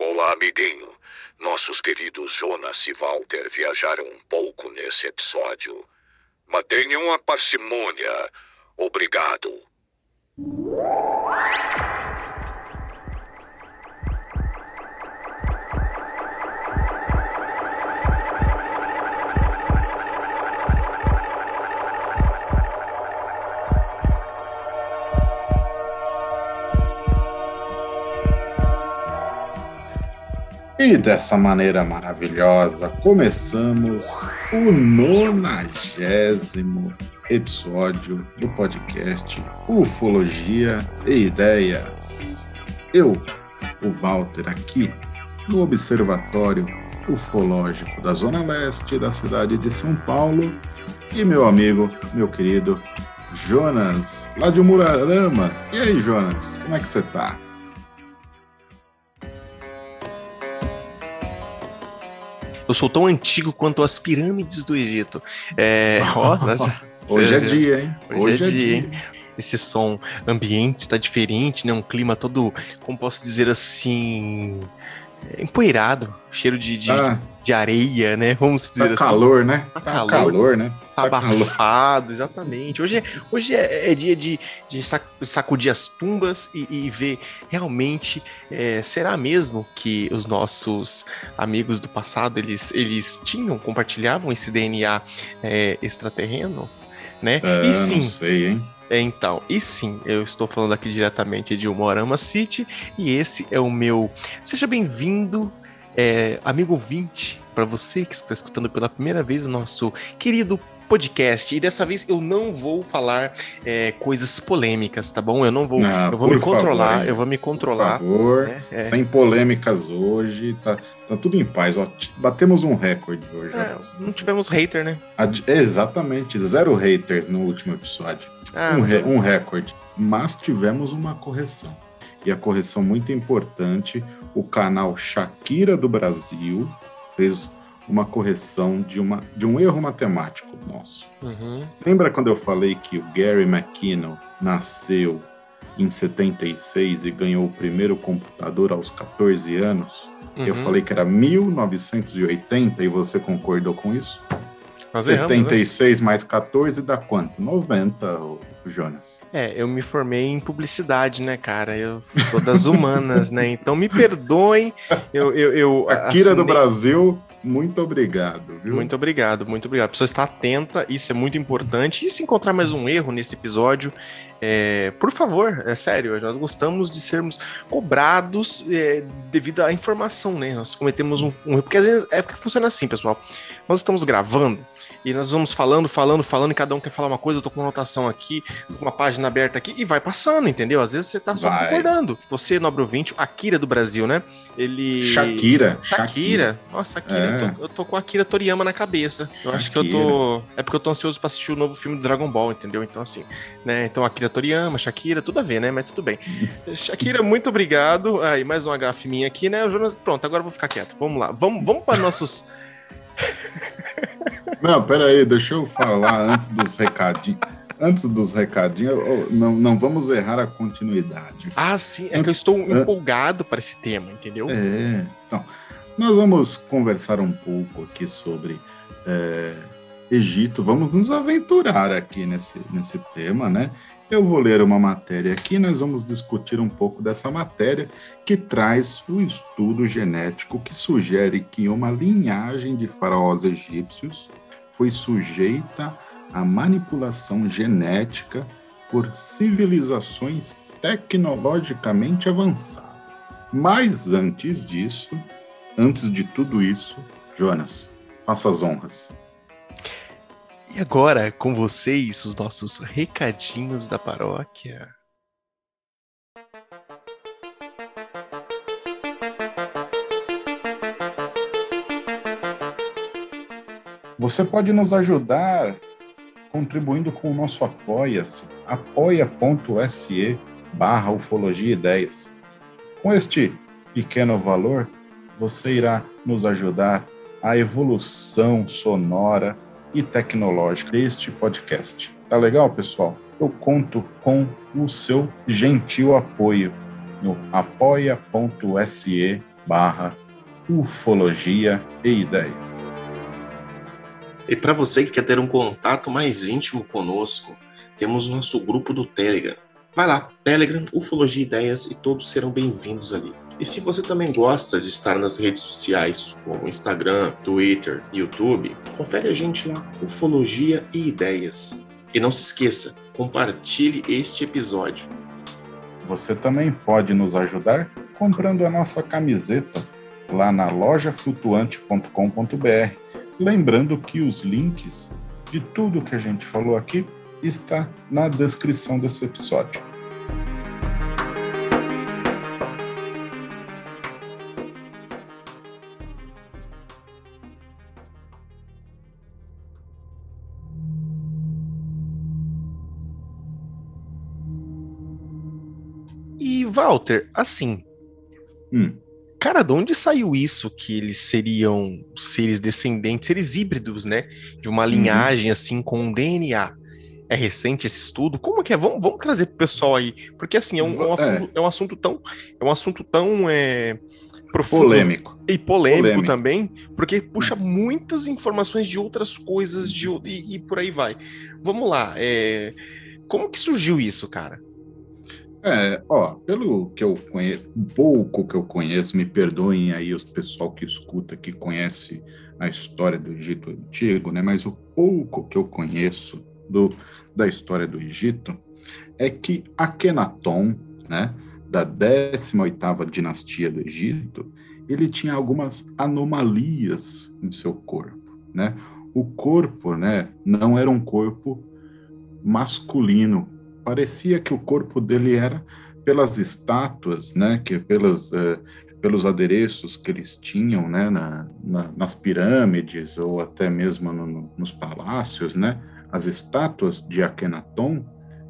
Olá, amiguinho. Nossos queridos Jonas e Walter viajaram um pouco nesse episódio. Mantenham a parcimônia. Obrigado. E dessa maneira maravilhosa, começamos o nonagésimo episódio do podcast Ufologia e Ideias. Eu, o Walter, aqui no Observatório Ufológico da Zona Leste da cidade de São Paulo, e meu amigo, meu querido Jonas, lá de Murarama. E aí, Jonas, como é que você tá? Eu sou tão antigo quanto as pirâmides do Egito. É, ó, nossa, Hoje é dia, hein? Hoje, é, dia. Hein? Esse som ambiente está diferente, né? Um clima todo, como posso dizer assim, empoeirado, cheiro de, de, Ah. de areia, né? Vamos dizer Tá assim. calor, né? Tá Tá calor. calor, né? Tá Tá abafado, exatamente. Hoje é, hoje é, é dia de, de sac- sacudir as tumbas e, e ver realmente, é, será mesmo que os nossos amigos do passado, eles, eles tinham, compartilhavam esse DNA é, extraterreno? Né? É, e sim, Não sei, hein? é, então, e sim, eu estou falando aqui diretamente de Umorama City e esse é o meu. Seja bem-vindo, é, amigo ouvinte, para você que está escutando pela primeira vez o nosso querido podcast. E dessa vez eu não vou falar é, coisas polêmicas, tá bom? Eu não vou. Ah, eu vou me controlar, favor, eu vou me controlar. Por favor, né? É. sem polêmicas hoje, tá, tá tudo em paz. Ó, batemos um recorde hoje. É, não tivemos hater, né? Ad- Exatamente, zero haters no último episódio. Ah, um, re- um recorde. Mas tivemos uma correção. E a correção muito importante, o canal Shakira do Brasil fez uma correção de, uma, de um erro matemático nosso. Uhum. Lembra quando eu falei que o Gary McKinnon nasceu em 76 e ganhou o primeiro computador aos 14 anos? Eu uhum. falei que era 1980 e você concordou com isso? Nós erramos, né? 76 mais 14 dá quanto? 90, ô, Jonas. É, eu me formei em publicidade, né, cara? Eu sou das humanas, né? Então me perdoem. Eu, eu, eu Akira do assinei- Brasil, muito obrigado, viu? Muito obrigado, muito obrigado. A pessoa está atenta, isso é muito importante. E se encontrar mais um erro nesse episódio, é, por favor, é sério, nós gostamos de sermos cobrados é, devido à informação, né? Nós cometemos um, um erro. Porque às vezes é porque funciona assim, pessoal. Nós estamos gravando. E nós vamos falando, falando, falando, e cada um quer falar uma coisa, eu tô com uma anotação aqui, com uma página aberta aqui, e vai passando, entendeu? Às vezes você tá só Vai. concordando. Você, nobre ouvinte, Akira do Brasil, né? Ele. Shakira. Shakira. Nossa, Akira. É. Eu, tô, eu tô com a Akira Toriyama na cabeça. Eu acho que eu tô. É porque eu tô ansioso pra assistir o novo filme do Dragon Ball, entendeu? Então, assim, né? Então, Akira Toriyama, Shakira, tudo a ver, né? Mas tudo bem. Shakira, muito obrigado. Aí, mais um HF minha aqui, né? O Jonas, pronto, agora eu vou ficar quieto. Vamos lá. Vamos, vamos para nossos. Não, peraí, deixa eu falar antes dos recadinhos. Antes dos recadinhos, não, não vamos errar a continuidade. Ah, sim, é que eu Antes- estou empolgado para esse tema, entendeu? É, então, nós vamos conversar um pouco aqui sobre é, Egito, vamos nos aventurar aqui nesse, nesse tema, né? Eu vou ler uma matéria aqui, nós vamos discutir um pouco dessa matéria que traz o estudo genético que sugere que uma linhagem de faraós egípcios foi sujeita à manipulação genética por civilizações tecnologicamente avançadas. Mas antes disso, antes de tudo isso, Jonas, faça as honras. E agora, com vocês, os nossos recadinhos da paróquia. Você pode nos ajudar contribuindo com o nosso Apoia-se, apoia.se barra ufologia ideias. Com este pequeno valor, você irá nos ajudar a evolução sonora e tecnológica deste podcast. Tá legal, pessoal? Eu conto com o seu gentil apoio no apoia.se barra ufologia e ideias. E para você que quer ter um contato mais íntimo conosco, temos nosso grupo do Telegram. Vai lá, Telegram, Ufologia Ideias e todos serão bem-vindos ali. E se você também gosta de estar nas redes sociais, como Instagram, Twitter, YouTube, confere a gente lá, Ufologia e Ideias. E não se esqueça, compartilhe este episódio. Você também pode nos ajudar comprando a nossa camiseta lá na lojaflutuante.com.br. Lembrando que os links de tudo que a gente falou aqui está na descrição desse episódio. E Walter, assim, hum. Cara, de onde saiu isso que eles seriam seres descendentes, seres híbridos, né? De uma uhum. linhagem assim com um DNA é recente esse estudo? Como que é? Vamos, vamos trazer pro pessoal aí, porque assim é um, é um, assunto, é. é um assunto, tão é um assunto tão é, profundo polêmico e polêmico, polêmico, também, porque puxa muitas informações de outras coisas de, e, e por aí vai. Vamos lá, é, como que surgiu isso, cara? É, ó, pelo que eu conheço, pouco que eu conheço, me perdoem aí os pessoal que escuta, que conhece a história do Egito Antigo, né? Mas o pouco que eu conheço do, da história do Egito é que Akhenaton, né, da 18ª dinastia do Egito, ele tinha algumas anomalias em seu corpo, né? O corpo, né, não era um corpo masculino. Parecia que o corpo dele era pelas estátuas, né, que pelos uh, pelos adereços que eles tinham, né, na, na, nas pirâmides ou até mesmo no, no, nos palácios, né, as estátuas de Akhenaton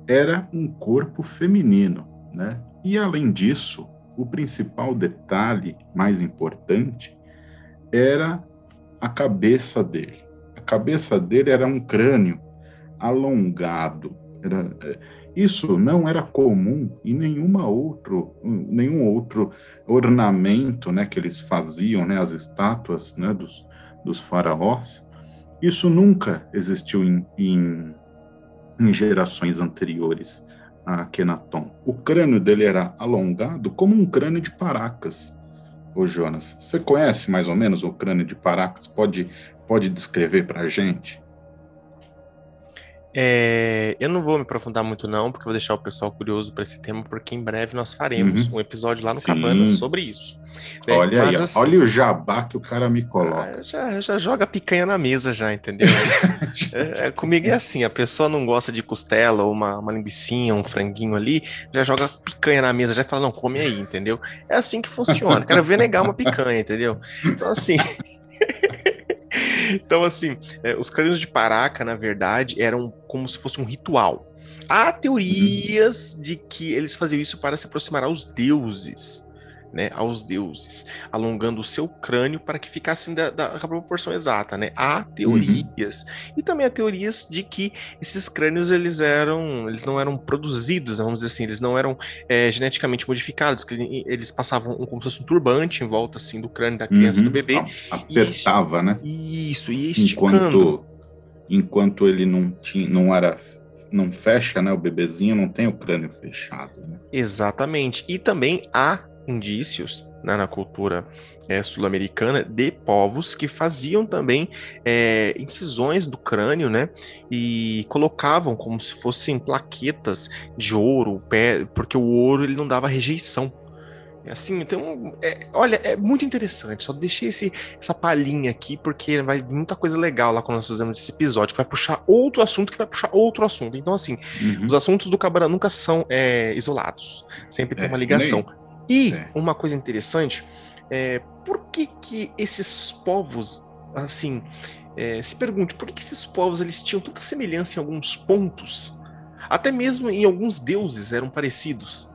era um corpo feminino, né? E além disso, o principal detalhe mais importante era a cabeça dele. A cabeça dele era um crânio alongado. Era, é, isso não era comum em nenhuma outro, nenhum outro ornamento né, que eles faziam, né, as estátuas né, dos, dos faraós. Isso nunca existiu em, em, em gerações anteriores a Kenaton. O crânio dele era alongado como um crânio de Paracas. Ô Jonas, você conhece mais ou menos o crânio de Paracas? Pode, pode descrever para a gente? É, eu não vou me aprofundar muito não, porque vou deixar o pessoal curioso para esse tema, porque em breve nós faremos uhum. um episódio lá no Sim. Cabana sobre isso. É, olha aí, assim, olha o jabá que o cara me coloca. Ah, já, já joga picanha na mesa já, entendeu? é, é, comigo é assim, a pessoa não gosta de costela ou uma, uma linguiçinha, um franguinho ali, já joga picanha na mesa, já fala, não, come aí, entendeu? É assim que funciona, quero ver negar uma picanha, entendeu? Então assim... então, assim, é, os crânios de Paraca, na verdade, eram como se fosse um ritual. Há teorias de que eles faziam isso para se aproximar aos deuses né, aos deuses, alongando o seu crânio para que ficasse da, da, proporção exata, né? Há teorias uhum. e também há teorias de que esses crânios eles eram, eles não eram produzidos, vamos dizer assim, eles não eram é, geneticamente modificados, que eles passavam como se fosse um turbante em volta assim do crânio da criança uhum. do bebê, apertava, e, né? Isso e esticando. Enquanto, enquanto ele não tinha, não era não fecha, né? O bebezinho não tem o crânio fechado. Né? Exatamente. E também há indícios né, na cultura é, sul-americana de povos que faziam também é, incisões do crânio, né? E colocavam como se fossem plaquetas de ouro, pé, porque o ouro ele não dava rejeição. É assim, então, é, olha, é muito interessante. Só deixei esse, essa palhinha aqui, porque vai muita coisa legal lá quando nós fazemos esse episódio, que vai puxar outro assunto, que vai puxar outro assunto. Então, assim, uhum. os assuntos do Cabana nunca são é, isolados. Sempre tem é, uma ligação. Nem e é. uma coisa interessante, é, por que que esses povos, assim, é, se pergunte, por que esses povos eles tinham tanta semelhança em alguns pontos? Até mesmo em alguns deuses eram parecidos.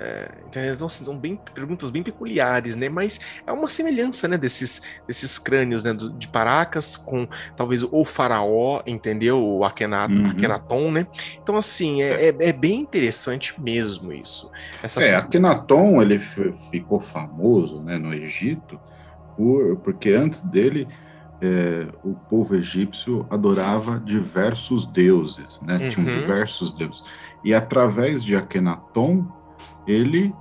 É, então, são bem, perguntas bem peculiares, né? Mas é uma semelhança, né, desses, desses crânios, né, de Paracas com talvez o faraó, entendeu? O Akhenaton, uhum. Akhenaton, né? Então, assim, é, é, é, bem interessante mesmo isso. Essa é, Akhenaton, ele ficou famoso, né, no Egito, por, porque antes dele é, o povo egípcio adorava diversos deuses, né? Uhum. Tinham diversos deuses. E através de Akhenaton, ele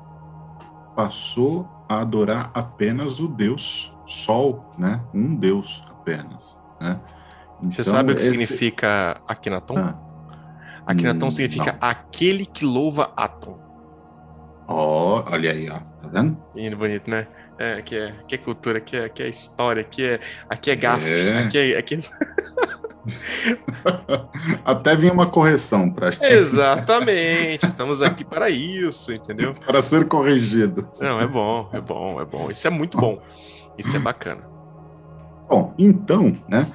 passou a adorar apenas o deus Sol, né? Um deus apenas, né? Então, Você sabe o que esse... significa Akhenaton? Ah, Akhenaton hum, significa não. aquele que louva Atom. Ó, oh, olha aí, ó. Tá vendo? Lindo, bonito, né? É, aqui é, aqui é cultura, aqui é, aqui é história, aqui é, aqui é gafe, é. aqui é... Aqui é... Até vinha uma correção para Exatamente, estamos aqui para isso, entendeu? Para ser corrigido. Não, é bom, é bom, é bom. Isso é muito bom. Isso é bacana. Bom, então, né?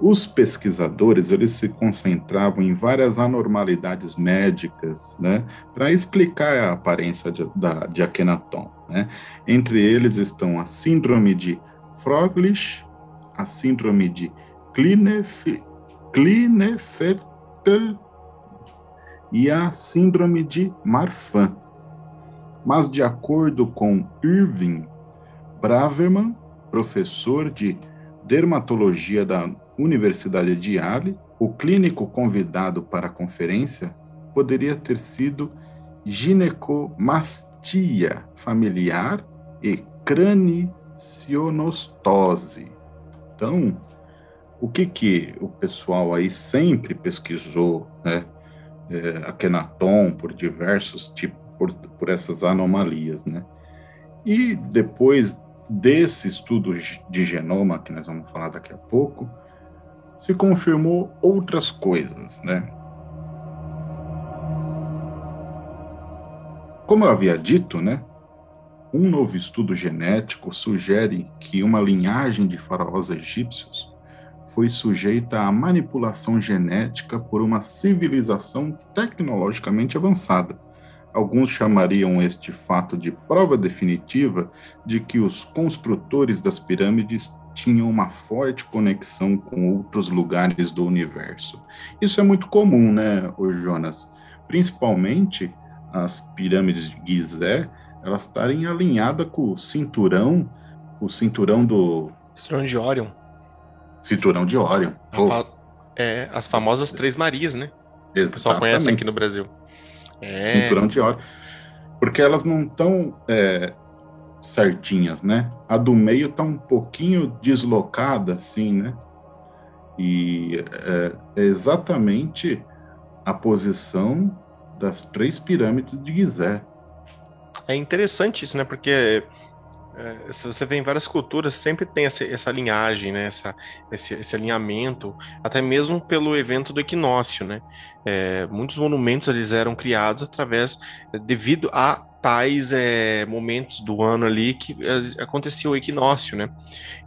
Os pesquisadores eles se concentravam em várias anormalidades médicas, né, para explicar a aparência de, da, de Akhenaton. Né? Entre eles estão a síndrome de Froelich, a síndrome de Klinefelter e a síndrome de Marfan. Mas, de acordo com Irving Braverman, professor de dermatologia da Universidade de Yale, o clínico convidado para a conferência poderia ter sido ginecomastia familiar e cranicionostose. Então, o que que o pessoal aí sempre pesquisou, né? É, Akhenaton por diversos tipos, por, por essas anomalias, né? E depois desse estudo de genoma, que nós vamos falar daqui a pouco, se confirmou outras coisas, né? Como eu havia dito, né? Um novo estudo genético sugere que uma linhagem de faraós egípcios foi sujeita à manipulação genética por uma civilização tecnologicamente avançada. Alguns chamariam este fato de prova definitiva de que os construtores das pirâmides tinham uma forte conexão com outros lugares do universo. Isso é muito comum, né, Jonas? Principalmente as pirâmides de Gizé, elas estarem alinhadas com o cinturão, o cinturão do... Cinturão de Orion. Cinturão de Orion. Fa... É, as famosas Três Marias, né? Exatamente. O pessoal conhece aqui no Brasil. É... Cinturão de Orion. Porque elas não estão é, certinhas, né? A do meio está um pouquinho deslocada, assim, né? E é, é exatamente a posição das três pirâmides de Gizé. É interessante isso, né? Porque é, se você vê em várias culturas, sempre tem essa, essa linhagem, né? Essa, esse, esse, alinhamento, até mesmo pelo evento do equinócio, né? É, muitos monumentos eles eram criados através, devido a tais é, momentos do ano ali que é, acontecia o equinócio, né?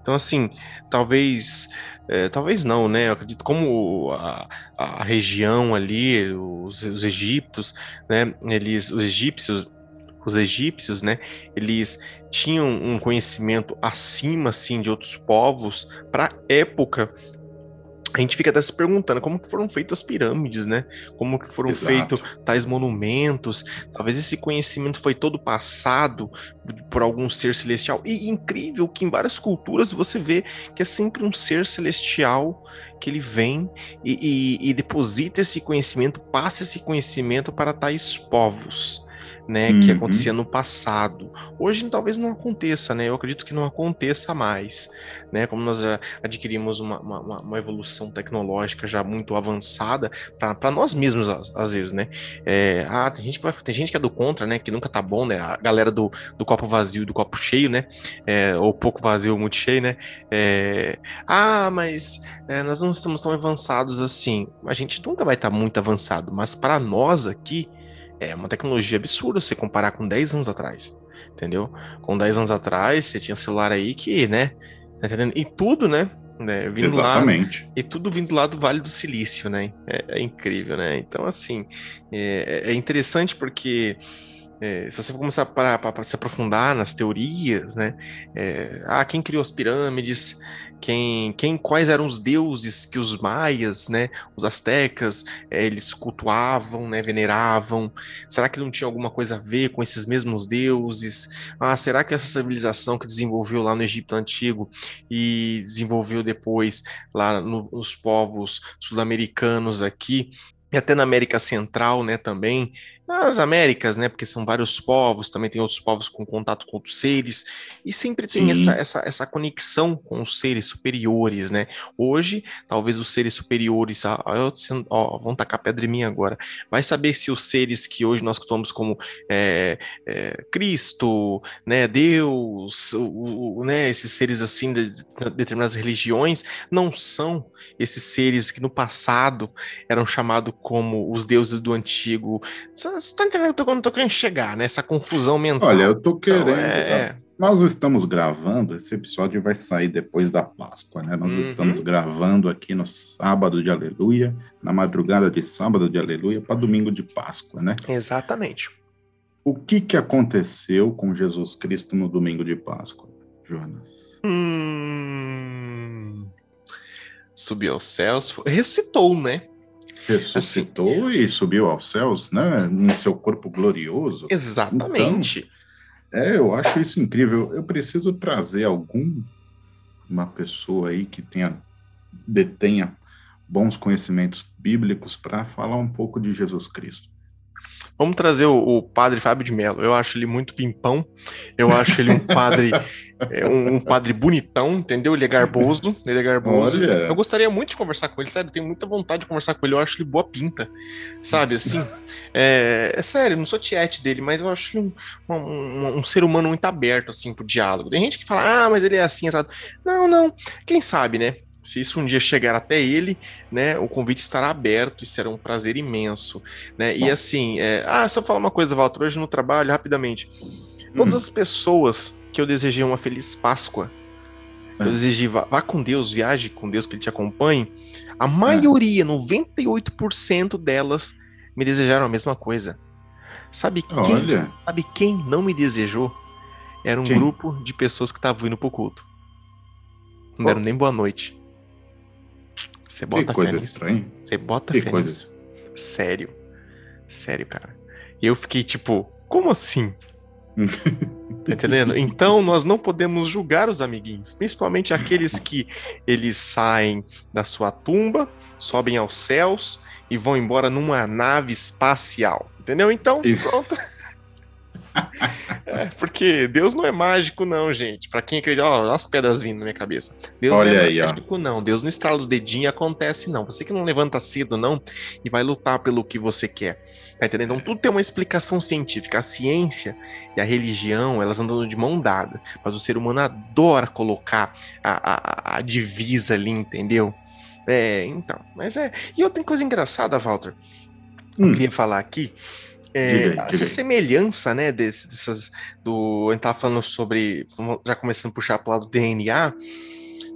Então, assim, talvez. É, talvez não, né? Eu acredito como a, a região ali, os, os egípcios, né? Eles, os egípcios, os egípcios, né? Eles tinham um conhecimento acima, assim, de outros povos para época a gente fica até se perguntando como que foram feitas as pirâmides, né? Como que foram feitos tais monumentos. Talvez esse conhecimento foi todo passado por algum ser celestial. E incrível que em várias culturas você vê que é sempre um ser celestial que ele vem e, e, e deposita esse conhecimento, passa esse conhecimento para tais povos né, uhum. que acontecia no passado. Hoje talvez não aconteça, né? Eu acredito que não aconteça mais, né? Como nós adquirimos uma, uma, uma evolução tecnológica já muito avançada para nós mesmos às, às, vezes, né? É, ah, tem gente que vai, tem gente que é do contra, né? Que nunca tá bom, né? A galera do, do copo vazio e do copo cheio, né? É, ou pouco vazio muito cheio, né? É, ah, mas é, nós não estamos tão avançados assim. A gente nunca vai estar tá muito avançado, mas para nós aqui é uma tecnologia absurda se comparar com 10 anos atrás, entendeu? Com 10 anos atrás, você tinha celular aí que, né, tá entendendo? E tudo, né, né vindo Exatamente. Lá, e tudo vindo lá do Vale do Silício, né? É, é incrível, né? Então, assim, é, é interessante porque é, se você começar a se aprofundar nas teorias, né? É, ah, quem criou as pirâmides? Quem, quem, quais eram os deuses que os maias, né, os astecas, é, eles cultuavam, né, veneravam? Será que não tinha alguma coisa a ver com esses mesmos deuses? Ah, será que essa civilização que desenvolveu lá no Egito Antigo e desenvolveu depois lá no, nos povos sul-americanos aqui, e até na América Central, né, também, nas Américas, né, porque são vários povos, também tem outros povos com contato com outros seres, e sempre tem essa, essa, essa conexão com os seres superiores, né, hoje, talvez os seres superiores, ó, ó, vão tacar pedra em mim agora, vai saber se os seres que hoje nós tomamos como é, é, Cristo, né, Deus, o, o, né, esses seres assim de, de determinadas religiões, não são esses seres que no passado eram chamados como os deuses do antigo. Você tá entendendo quando eu tô querendo chegar, né? Essa confusão mental. Olha, eu tô então, querendo. Então, é... Nós estamos gravando, esse episódio vai sair depois da Páscoa, né? Nós uhum. estamos gravando aqui no sábado de Aleluia, na madrugada de sábado de Aleluia, para domingo de Páscoa, né? Exatamente. O que, que aconteceu com Jesus Cristo no domingo de Páscoa, Jonas? Hum subiu aos céus, ressuscitou, né? Ressuscitou assim, e subiu aos céus, né? No seu corpo glorioso. Exatamente. Então, é, eu acho isso incrível. Eu preciso trazer algum uma pessoa aí que tenha detenha bons conhecimentos bíblicos para falar um pouco de Jesus Cristo. Vamos trazer o, o, padre Fábio de Mello. Eu acho ele muito pimpão. Eu acho ele um padre, é, um, um, padre bonitão, entendeu? Ele é garboso. Ele é garboso. Olha. Eu gostaria muito de conversar com ele, sério. Eu tenho muita vontade de conversar com ele. Eu acho ele boa pinta, sabe? Assim, é, é sério. Não sou tiete dele, mas eu acho ele um, um, um, ser humano muito aberto assim pro diálogo. Tem gente que fala, ah, mas ele é assim, exato. Não, não. Quem sabe, né? Se isso um dia chegar até ele, né, o convite estará aberto e será um prazer imenso, né? E assim, é... ah, só falar uma coisa, Walter, hoje no trabalho, rapidamente. Todas hum. as pessoas que eu desejei uma feliz Páscoa, é. eu desejei vá, vá, com Deus, viaje com Deus, que Ele te acompanhe, a maioria, é. 98% delas, me desejaram a mesma coisa. Sabe quem, Olha. sabe quem não me desejou? Era um quem? grupo de pessoas que estavam indo pro culto. Não deram nem boa noite. Você bota que coisa estranha. Você bota que fé coisa... Sério. Sério, cara. E eu fiquei tipo, como assim? tá entendendo? Então nós não podemos julgar os amiguinhos, principalmente aqueles que eles saem da sua tumba, sobem aos céus e vão embora numa nave espacial. Entendeu? Então, pronto. É, porque Deus não é mágico, não, gente. Para quem acredita, ó, as pedras vindo na minha cabeça. Deus Olha não é aí, mágico, ó. não. Deus não estrala os dedinhos e acontece, não. Você que não levanta cedo, não, e vai lutar pelo que você quer. Tá entendendo? Então tudo tem uma explicação científica. A ciência e a religião, elas andam de mão dada. Mas o ser humano adora colocar a, a, a divisa ali, entendeu? É, então. Mas é. E outra coisa engraçada, Walter. Hum. Eu queria falar aqui é, diga, essa semelhança, né, desse, dessas, do, a gente tava falando sobre, já começando a puxar para o lado do DNA,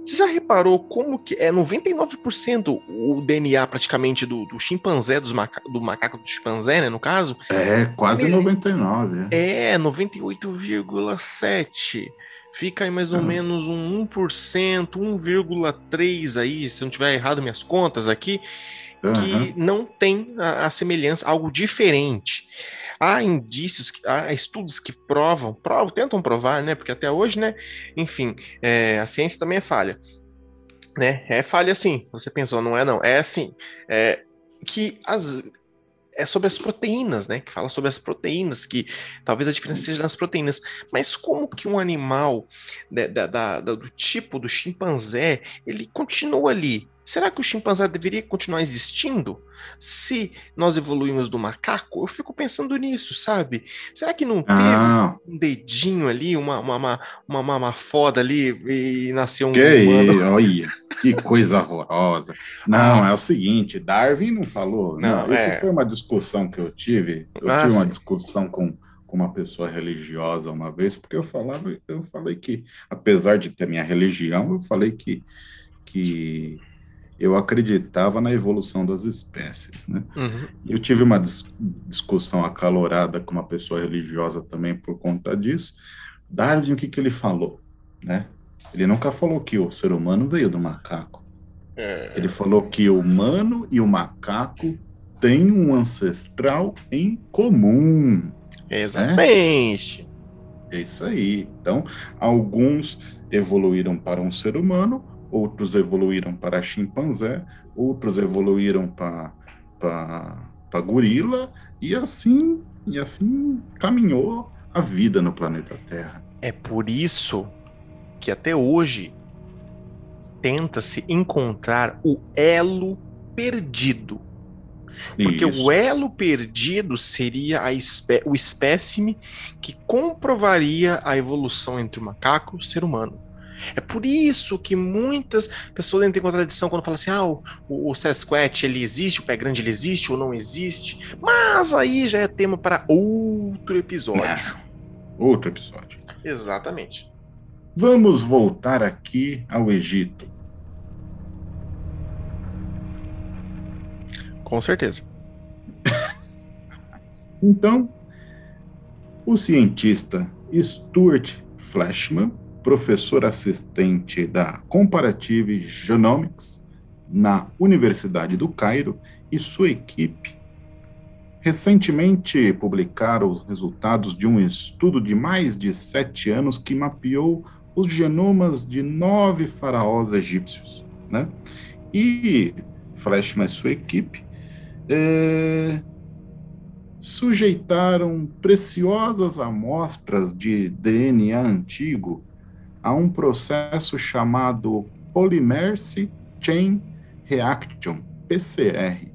você já reparou como que é 99% o DNA praticamente do, do chimpanzé, dos maca, do macaco do chimpanzé, né, no caso? É, quase ele, 99. É, é 98,7%. Fica aí mais ou uhum. menos um 1%, 1,3% aí, se eu não tiver errado minhas contas aqui, que não tem a, a, semelhança, algo diferente. Há indícios, há estudos que provam, provam, tentam provar, né? Porque até hoje, né? Enfim, é, a ciência também é falha. Né? É falha sim. Você pensou, não é não? É assim. É, que as, é sobre as proteínas, né? Que fala sobre as proteínas, que talvez a diferença seja nas proteínas. Mas como que um animal da, da, da, do tipo do chimpanzé, ele continua ali, Será que o chimpanzé deveria continuar existindo? Se nós evoluímos do macaco, eu fico pensando nisso, sabe? Será que não teve ah. um dedinho ali, uma, uma, uma, uma, uma foda ali e nasceu um que humano? Olha, que coisa horrorosa. Não, é o seguinte, Darwin não falou. Não, não Essa é... foi uma discussão que eu tive. Eu ah, tive uma sim. discussão com com uma pessoa religiosa uma vez, porque eu falava, eu falei que, apesar de ter minha religião, eu falei que, que eu acreditava na evolução das espécies, né? Uhum. Eu tive uma dis discussão acalorada com uma pessoa religiosa também por conta disso. Darwin, o que, que ele falou, né? Ele nunca falou que o ser humano veio do macaco. É. Ele falou que o humano e o macaco têm um ancestral em comum. Exatamente. É isso aí. Então, alguns evoluíram para um ser humano, outros evoluíram para chimpanzé, outros evoluíram para para gorila e assim e assim caminhou a vida no planeta Terra. É por isso que até hoje tenta-se encontrar o elo perdido. Porque Isso. o elo perdido seria espé o espécime que comprovaria a evolução entre o macaco e o ser humano. É por isso que muitas pessoas entram em contradição quando falam assim: ah, o, o, o Sasquatch ele existe, o pé grande ele existe ou não existe. Mas aí já é tema para outro episódio. Outro episódio. Exatamente. Vamos voltar aqui ao Egito. Com certeza. Então, o cientista Stuart Flashman, professor assistente da Comparative Genomics na Universidade do Cairo, e sua equipe recentemente publicaram os resultados de um estudo de mais de sete anos que mapeou os genomas de nove faraós egípcios, né? E Flashman e sua equipe é, sujeitaram preciosas amostras de DNA antigo a um processo chamado Polymerase Chain Reaction, PCR.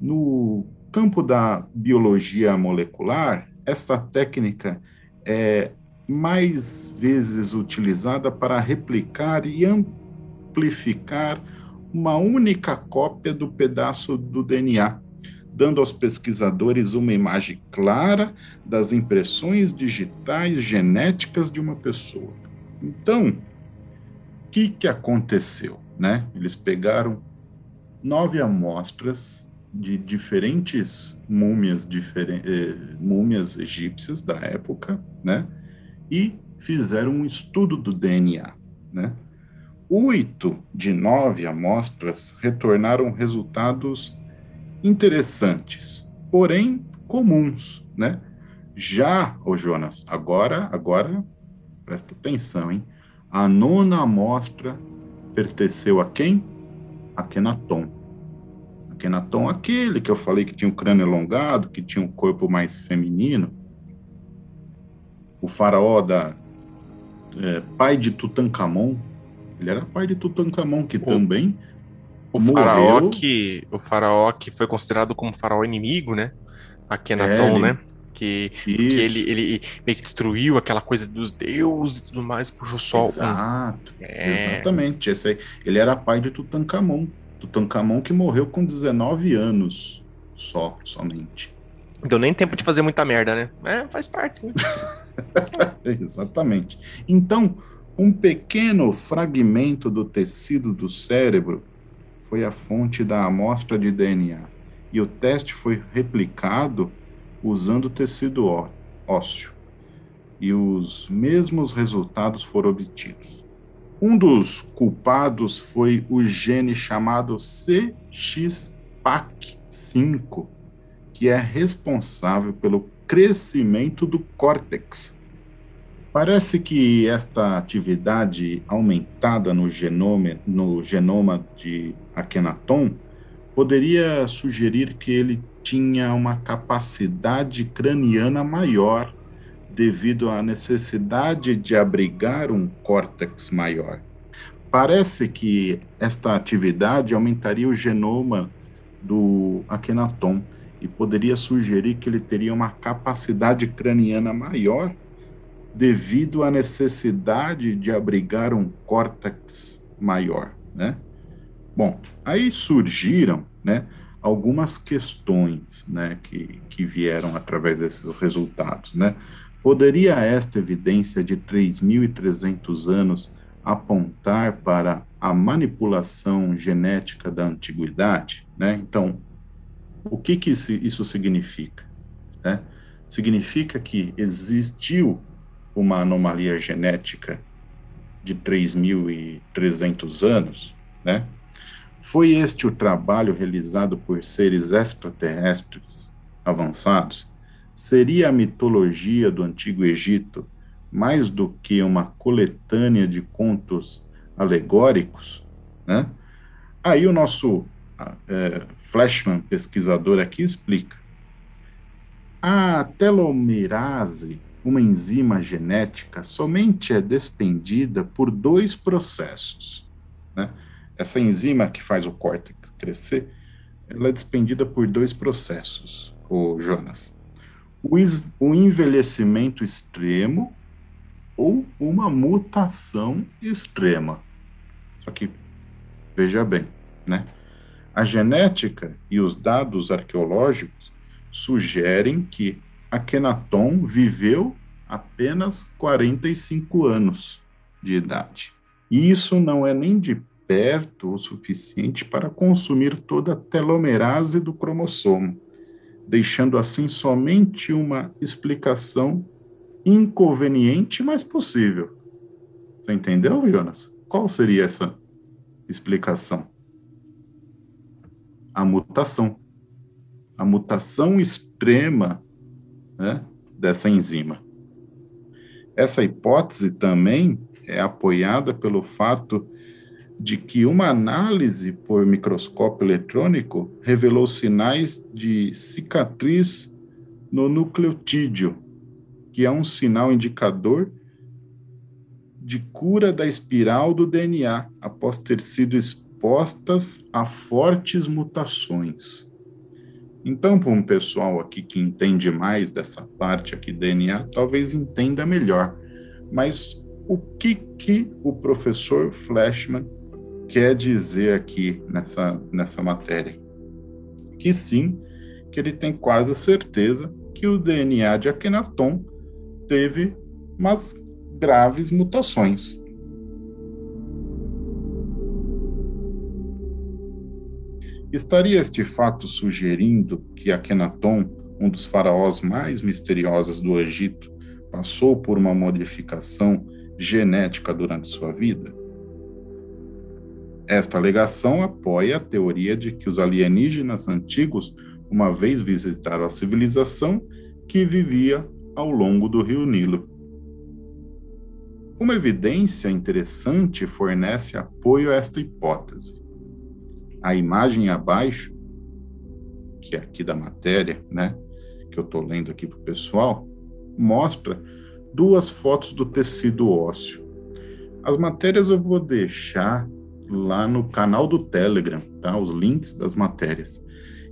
No campo da biologia molecular, essa técnica é mais vezes utilizada para replicar e amplificar uma única cópia do pedaço do DNA, dando aos pesquisadores uma imagem clara das impressões digitais genéticas de uma pessoa. Então, o que, que aconteceu? Né? Eles pegaram nove amostras de diferentes múmias, diferen eh, múmias egípcias da época, né? E fizeram um estudo do DNA, né? Oito de nove amostras retornaram resultados interessantes, porém comuns, né? Já, ô Jonas, agora, agora, presta atenção, hein? A nona amostra pertenceu a quem? A Kenaton. A Kenaton, aquele que eu falei que tinha um crânio elongado, que tinha um corpo mais feminino. O faraó da é, pai de Tutankhamon, ele era pai de Tutankhamon, que O- também O Morreu. faraó que o faraó que foi considerado como faraó inimigo, né? Akhenaton, É, ele- né? Que, ele, ele meio que destruiu aquela coisa dos deuses e tudo mais, puxou só um. Exato, É, exatamente. Esse aí, ele era pai de Tutankhamon. Tutankhamon que morreu com 19 anos só, somente. deu nem tempo de fazer muita merda, né? É, faz parte. Né? Exatamente. Então, um pequeno fragmento do tecido do cérebro foi a fonte da amostra de DNA. E o teste foi replicado usando tecido ósseo. E os mesmos resultados foram obtidos. Um dos culpados foi o gene chamado CXPAC5, que é responsável pelo crescimento do córtex. Parece que esta atividade aumentada no genoma, no genoma de Akhenaton poderia sugerir que ele tinha uma capacidade craniana maior devido à necessidade de abrigar um córtex maior. Parece que esta atividade aumentaria o genoma do Akhenaton e poderia sugerir que ele teria uma capacidade craniana maior devido à necessidade de abrigar um córtex maior, né? Bom, aí surgiram, né, algumas questões, né, que, que vieram através desses resultados, né? Poderia esta evidência de 3.300 anos apontar para a manipulação genética da antiguidade, né? Então, o que que isso significa? Né? Significa que existiu uma anomalia genética de 3.300 anos, né? Foi este o trabalho realizado por seres extraterrestres avançados? Seria a mitologia do Antigo Egito mais do que uma coletânea de contos alegóricos, né? Aí o nosso é, Flashman, pesquisador aqui, explica. A telomerase, uma enzima genética, somente é despendida por dois processos. Né? Essa enzima que faz o córtex crescer, ela é despendida por dois processos, o Jonas. O, o envelhecimento extremo ou uma mutação extrema. Só que, veja bem, né? A genética e os dados arqueológicos sugerem que Akhenaton viveu apenas 45 anos de idade. E isso não é nem de perto o suficiente para consumir toda a telomerase do cromossomo, deixando assim somente uma explicação inconveniente, mas possível. Você entendeu, Jonas? Qual seria essa explicação? A mutação. A mutação extrema né, dessa enzima. Essa hipótese também é apoiada pelo fato de que uma análise por microscópio eletrônico revelou sinais de cicatriz no nucleotídeo, que é um sinal indicador de cura da espiral do DNA após ter sido expostas a fortes mutações. Então, para um pessoal aqui que entende mais dessa parte aqui DNA, talvez entenda melhor. Mas o que que o professor Flashman quer dizer aqui nessa, nessa matéria? Que sim, que ele tem quase certeza que o DNA de Akhenaton teve umas graves mutações. Estaria este fato sugerindo que Akhenaton, um dos faraós mais misteriosos do Egito, passou por uma modificação genética durante sua vida? Esta alegação apoia a teoria de que os alienígenas antigos uma vez visitaram a civilização que vivia ao longo do rio Nilo. Uma evidência interessante fornece apoio a esta hipótese. A imagem abaixo, que é aqui da matéria, né, que eu estou lendo aqui para o pessoal, mostra duas fotos do tecido ósseo. As matérias eu vou deixar lá no canal do Telegram, tá? Os links das matérias.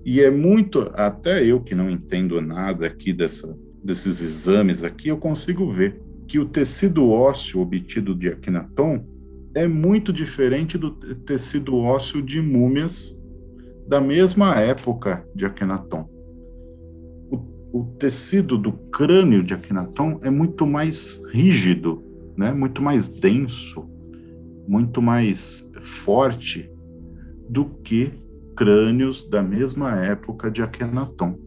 E é muito, até eu que não entendo nada aqui dessa, desses exames aqui, eu consigo ver que o tecido ósseo obtido de Akhenaton é muito diferente do tecido ósseo de múmias da mesma época de Akhenaton. O, o tecido do crânio de Akhenaton é muito mais rígido, né? muito mais denso, muito mais forte do que crânios da mesma época de Akhenaton.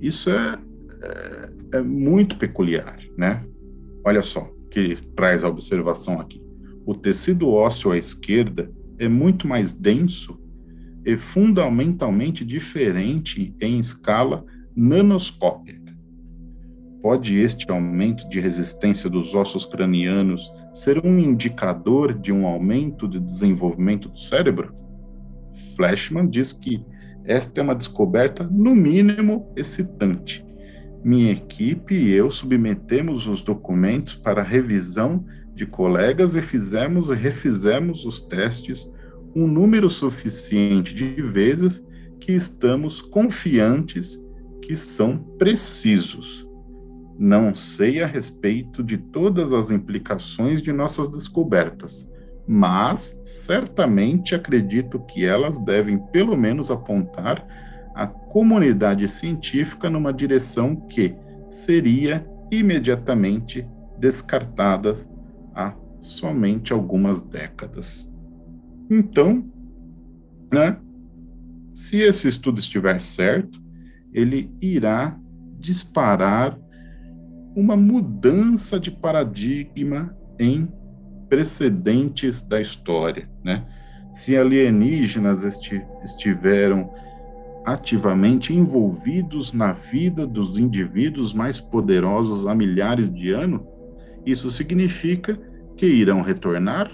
Isso é, é, é muito peculiar, né? Olha só, que traz a observação aqui. O tecido ósseo à esquerda é muito mais denso e fundamentalmente diferente em escala nanoscópica. Pode este aumento de resistência dos ossos cranianos ser um indicador de um aumento de desenvolvimento do cérebro? Flashman diz que esta é uma descoberta, no mínimo, excitante minha equipe e eu submetemos os documentos para revisão de colegas e fizemos e refizemos os testes um número suficiente de vezes que estamos confiantes que são precisos. Não sei a respeito de todas as implicações de nossas descobertas, mas certamente acredito que elas devem pelo menos apontar a comunidade científica numa direção que seria imediatamente descartada há somente algumas décadas. Então, né, se esse estudo estiver certo, ele irá disparar uma mudança de paradigma em precedentes da história, né? Se alienígenas esti estiveram ativamente envolvidos na vida dos indivíduos mais poderosos há milhares de anos, isso significa que irão retornar?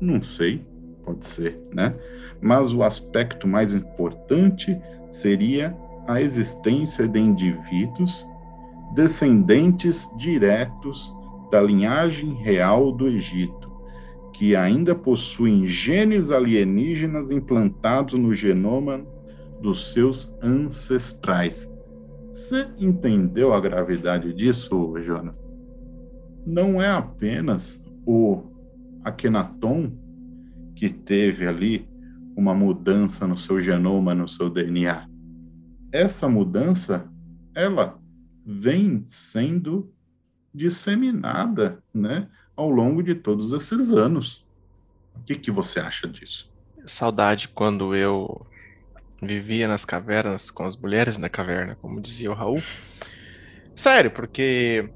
Não sei, pode ser, né? Mas o aspecto mais importante seria a existência de indivíduos descendentes diretos da linhagem real do Egito, que ainda possuem genes alienígenas implantados no genoma dos seus ancestrais. Você entendeu a gravidade disso, Jonas? Não é apenas o Akhenaton que teve ali uma mudança no seu genoma, no seu DNA. Essa mudança, ela vem sendo disseminada, né, ao longo de todos esses anos. O que, que você acha disso? Saudade quando eu vivia nas cavernas com as mulheres na caverna, como dizia o Raul. Sério, porque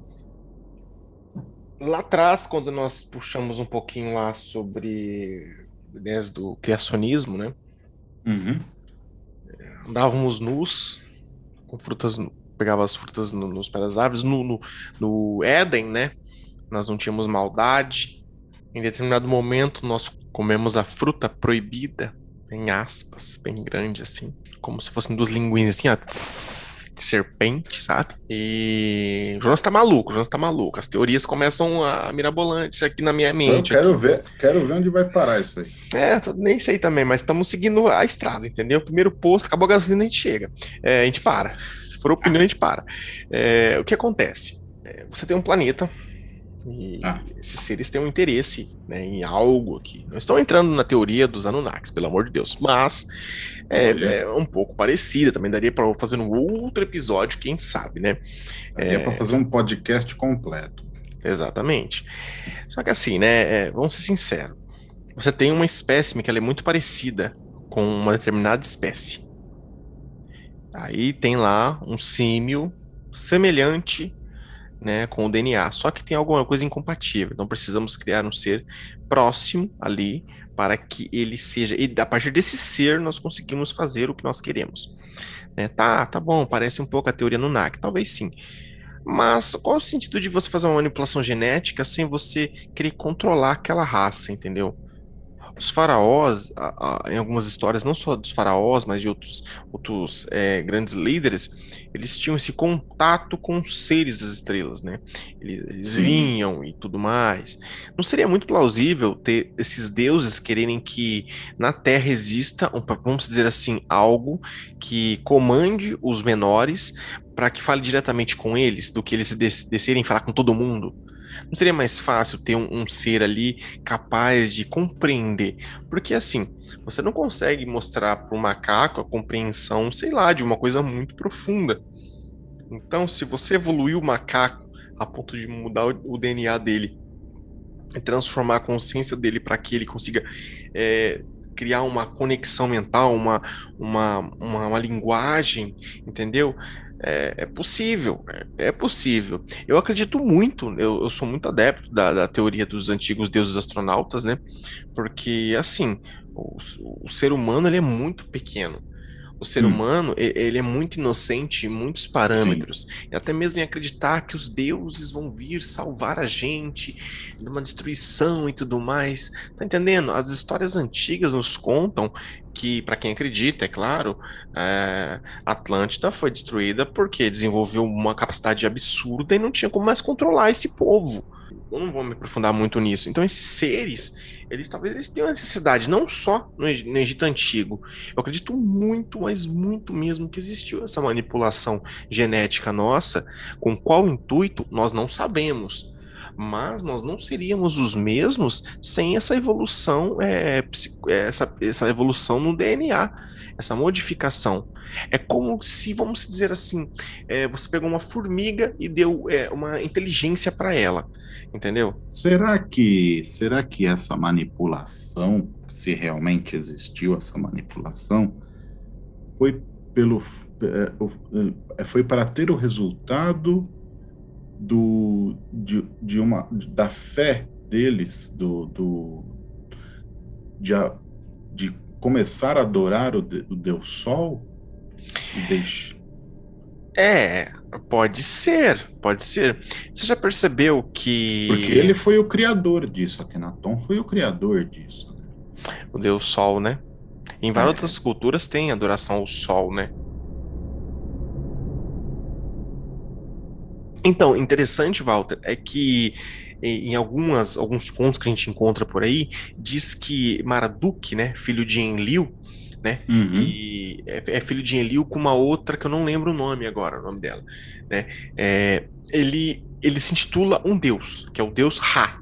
lá atrás, quando nós puxamos um pouquinho lá sobre ideias do criacionismo, né? Uhum. Andávamos nus, com frutas pegava as frutas no, nos pés das árvores. No, no, no Éden, né? Nós não tínhamos maldade. Em determinado momento, nós comemos a fruta proibida, em aspas, bem grande assim, como se fossem duas linguinhas assim, ó, de serpente, sabe? E o Jonas tá maluco, o Jonas tá maluco. As teorias começam a mirabolantes aqui na minha mente. Eu quero aqui. ver, quero ver onde vai parar isso aí. É, nem sei também, mas estamos seguindo a estrada, entendeu? Primeiro posto, acabou a gasolina, a gente chega. É, a gente para for opinião, a gente para. É, o que acontece? É, você tem um planeta e ah. esses seres têm um interesse né, em algo aqui. Não estão entrando na teoria dos Anunnakis, pelo amor de Deus, mas é, é um pouco parecida. Também daria para fazer um outro episódio, quem sabe, né? Daria é para fazer um podcast completo. Exatamente. Só que assim, né? É, vamos ser sinceros. Você tem uma espécime que ela é muito parecida com uma determinada espécie. Aí tem lá um símio semelhante né, com o DNA, só que tem alguma coisa incompatível. Então precisamos criar um ser próximo ali para que ele seja. E a partir desse ser nós conseguimos fazer o que nós queremos. Né? Tá, tá bom, parece um pouco a teoria no NAC, talvez sim. Mas qual o sentido de você fazer uma manipulação genética sem você querer controlar aquela raça, entendeu? Os faraós, a, a, em algumas histórias, não só dos faraós, mas de outros, outros é, grandes líderes, eles tinham esse contato com os seres das estrelas, né? Eles, eles vinham e tudo mais. Não seria muito plausível ter esses deuses quererem que na Terra exista, um, vamos dizer assim, algo que comande os menores para que fale diretamente com eles, do que eles descerem falar com todo mundo? Não seria mais fácil ter um, um ser ali capaz de compreender? Porque assim, você não consegue mostrar para o macaco a compreensão, sei lá, de uma coisa muito profunda. Então, se você evoluir o macaco a ponto de mudar o, o DNA dele e transformar a consciência dele para que ele consiga é, criar uma conexão mental, uma, uma, uma, uma linguagem, entendeu? É, é possível, é, é, possível. Eu acredito muito, eu, eu sou muito adepto da, da, teoria dos antigos deuses astronautas, né? Porque, assim, o, o ser humano ele é muito pequeno. O ser hum. humano, ele é muito inocente em muitos parâmetros. Sim. E até mesmo em acreditar que os deuses vão vir salvar a gente de uma destruição e tudo mais. Tá entendendo? As histórias antigas nos contam que, para quem acredita, é claro, é, Atlântida foi destruída porque desenvolveu uma capacidade absurda e não tinha como mais controlar esse povo. Eu não vou me aprofundar muito nisso. Então, esses seres, eles talvez eles tenham necessidade, não só no, no Egito Antigo. Eu acredito muito, mas muito mesmo que existiu essa manipulação genética nossa, com qual intuito nós não sabemos. Mas nós não seríamos os mesmos sem essa evolução, é, essa, essa evolução no DNA, essa modificação. É como se, vamos dizer assim, é, você pegou uma formiga e deu é, uma inteligência para ela, entendeu? Será que, será que essa manipulação, se realmente existiu essa manipulação, foi pelo é, é, foi para ter o resultado do, de, de uma, da fé deles, do, do de, de começar a adorar o, o Deus Sol? Deixe. É, pode ser, pode ser. Você já percebeu que. Porque ele foi o criador disso, Akhenaton foi o criador disso. Né? O Deus Sol, né? Em várias é. outras culturas tem adoração ao Sol, né? Então, interessante, Walter, é que em algumas, alguns contos que a gente encontra por aí, diz que Marduk, né, filho de Enlil, né, uhum. e é, é, filho de Enlil com uma outra que eu não lembro o nome agora, o nome dela, né, é, ele, ele se intitula um deus, que é o deus Ra,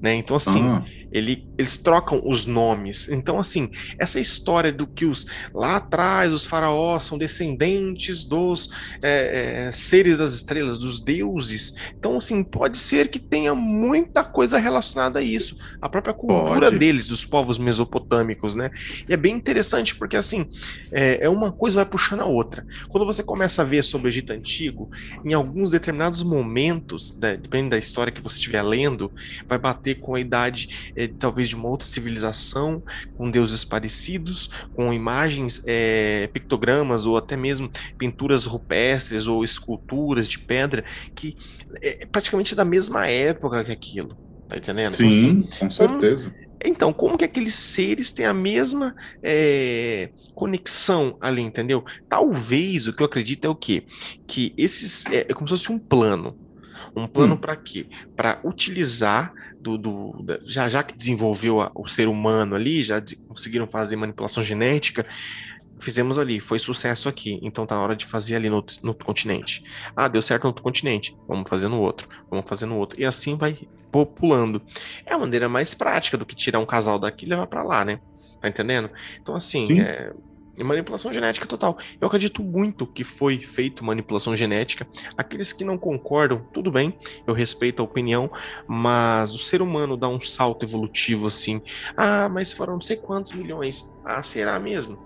né, então assim, uhum ele, eles trocam os nomes. Então, assim, essa história do que os lá atrás os faraós são descendentes dos é, é, seres das estrelas, dos deuses. Então, assim, pode ser que tenha muita coisa relacionada a isso, a própria cultura pode. deles, dos povos mesopotâmicos, né? E é bem interessante porque, assim, é, é uma coisa vai puxando a outra. Quando você começa a ver sobre o Egito Antigo, em alguns determinados momentos, né, dependendo da história que você estiver lendo, vai bater com a idade é, talvez de uma outra civilização, com deuses parecidos, com imagens, é, pictogramas ou até mesmo pinturas rupestres ou esculturas de pedra que é praticamente da mesma época que aquilo. Tá entendendo? Então, Sim, assim, com certeza. Como, então, como que aqueles seres têm a mesma é, conexão ali, entendeu? Talvez o que eu acredito é o quê? Que esses é, é como se fosse um plano. Um plano hum. para quê? Para utilizar do, do já, já que desenvolveu a, o ser humano ali, já de, conseguiram fazer manipulação genética, fizemos ali, foi sucesso aqui, então tá na hora de fazer ali no, no outro continente. Ah, deu certo no outro continente, vamos fazer no outro, vamos fazer no outro. E assim vai populando. É a maneira mais prática do que tirar um casal daqui e levar para lá, né? Tá entendendo? Então, assim, é, manipulação genética total. Eu acredito muito que foi feito manipulação genética. Aqueles que não concordam, tudo bem, eu respeito a opinião, mas o ser humano dá um salto evolutivo assim. Ah, mas foram não sei quantos milhões. Ah, será mesmo?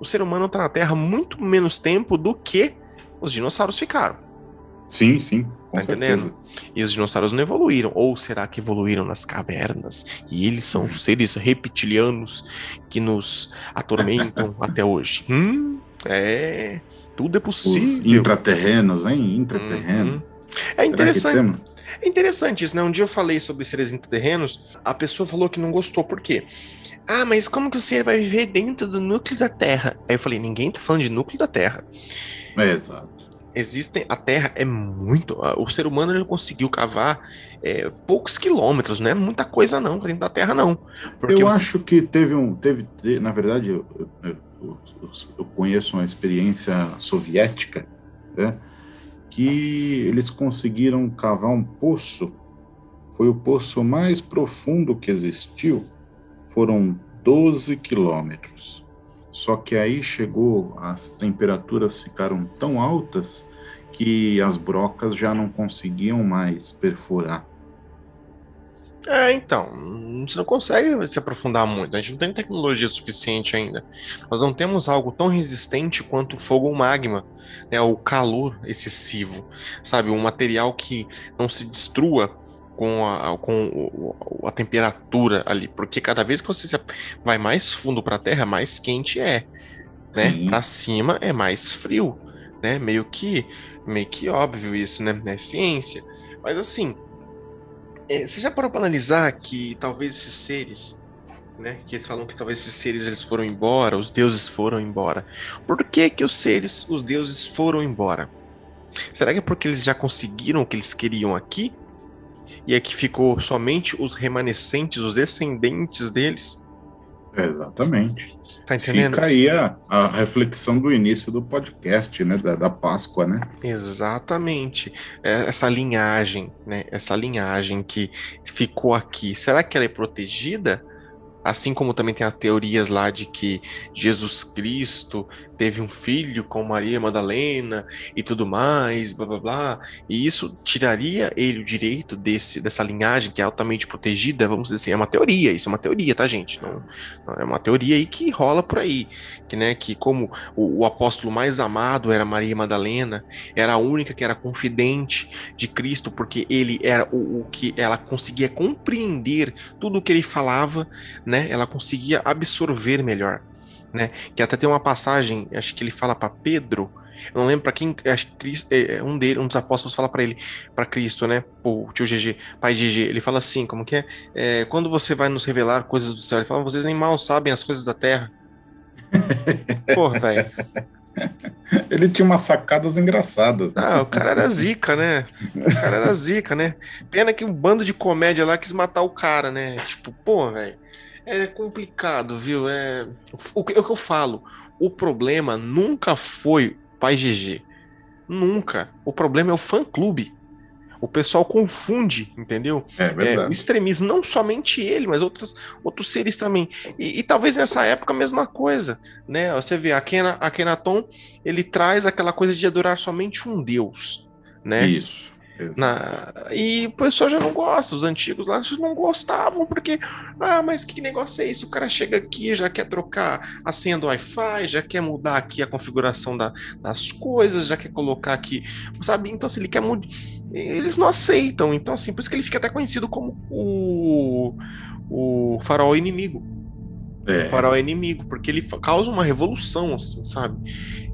O ser humano está na Terra muito menos tempo do que os dinossauros ficaram. Sim, sim. Tá entendendo? E os dinossauros não evoluíram. Ou será que evoluíram nas cavernas? E eles são uhum. seres reptilianos que nos atormentam até hoje? Hum, é. Tudo é possível. Os intraterrenos, hein? Intraterreno. Uhum. É interessante. É interessante isso, né? Um dia eu falei sobre seres intraterrenos, a pessoa falou que não gostou, por quê? Ah, mas como que o ser vai viver dentro do núcleo da Terra? Aí eu falei, ninguém tá falando de núcleo da Terra. É, exato existem a Terra é muito o ser humano ele conseguiu cavar é, poucos quilômetros não é muita coisa não dentro da Terra não. Eu acho que teve um teve na verdade eu, eu, eu conheço uma experiência soviética né, que eles conseguiram cavar um poço foi o poço mais profundo que existiu foram 12 quilômetros só que aí chegou, as temperaturas ficaram tão altas que as brocas já não conseguiam mais perfurar. É, então, você não consegue se aprofundar muito. A gente não tem tecnologia suficiente ainda. Nós não temos algo tão resistente quanto fogo ou magma, né? O calor excessivo, sabe? Um material que não se destrua com a, com a temperatura ali, porque cada vez que você vai mais fundo para a Terra, mais quente é, né? Para cima é mais frio, né? Meio que meio que óbvio isso, né? É ciência. Mas assim, é, você já parou para analisar que talvez esses seres, né? Que eles falam que talvez esses seres eles foram embora, os deuses foram embora. Por que que os seres, os deuses foram embora? Será que é porque eles já conseguiram o que eles queriam aqui? E é que ficou somente os remanescentes, os descendentes deles. Exatamente. Tá entendendo? Fica aí a, a, reflexão do início do podcast, né? Da, da Páscoa, né? Exatamente. É, essa linhagem, né? Essa linhagem que ficou aqui, será que ela é protegida? Assim como também tem as teorias lá de que Jesus Cristo teve um filho com Maria Madalena e tudo mais, blá blá blá. E isso tiraria ele o direito desse, dessa linhagem que é altamente protegida, vamos dizer assim, é uma teoria, isso é uma teoria, tá, gente? Não, não é uma teoria aí que rola por aí, que, né, que como o, o, apóstolo mais amado era Maria Madalena, era a única que era confidente de Cristo, porque ele era o, o que ela conseguia compreender tudo o que ele falava, né? Ela conseguia absorver melhor né? Que até tem uma passagem, acho que ele fala para Pedro, eu não lembro para quem, acho que Cristo, é, é, um dele, um dos apóstolos fala para ele, para Cristo, né? O tio GG, pai GG, ele fala assim, como que é? é? Quando você vai nos revelar coisas do céu, ele fala, vocês nem mal sabem as coisas da terra. Porra, velho. Ele tinha umas sacadas engraçadas. Né? Ah, o cara era zica, né? O cara era zica, né? Pena que um bando de comédia lá quis matar o cara, né? Tipo, pô, velho é complicado, viu? É o, que, é o que eu falo. O problema nunca foi Pai GG. Nunca. O problema é o fã-clube. O pessoal confunde, entendeu? É verdade. É, o extremismo, não somente ele, mas outros, outros seres também. E, e, talvez nessa época a mesma coisa, né? Você vê, a Kenaton, ele traz aquela coisa de adorar somente um Deus, né? Isso. Na... E o pessoal já não gosta, os antigos lá não gostavam, porque, ah, mas que negócio é esse? O cara chega aqui, já quer trocar a senha do Wi-Fi, já quer mudar aqui a configuração da, das coisas, já quer colocar aqui, sabe? Então, se ele quer mudar, eles não aceitam. Então, assim, por isso que ele fica até conhecido como o, o farol inimigo. É. O farol é inimigo, porque ele causa uma revolução, assim, sabe?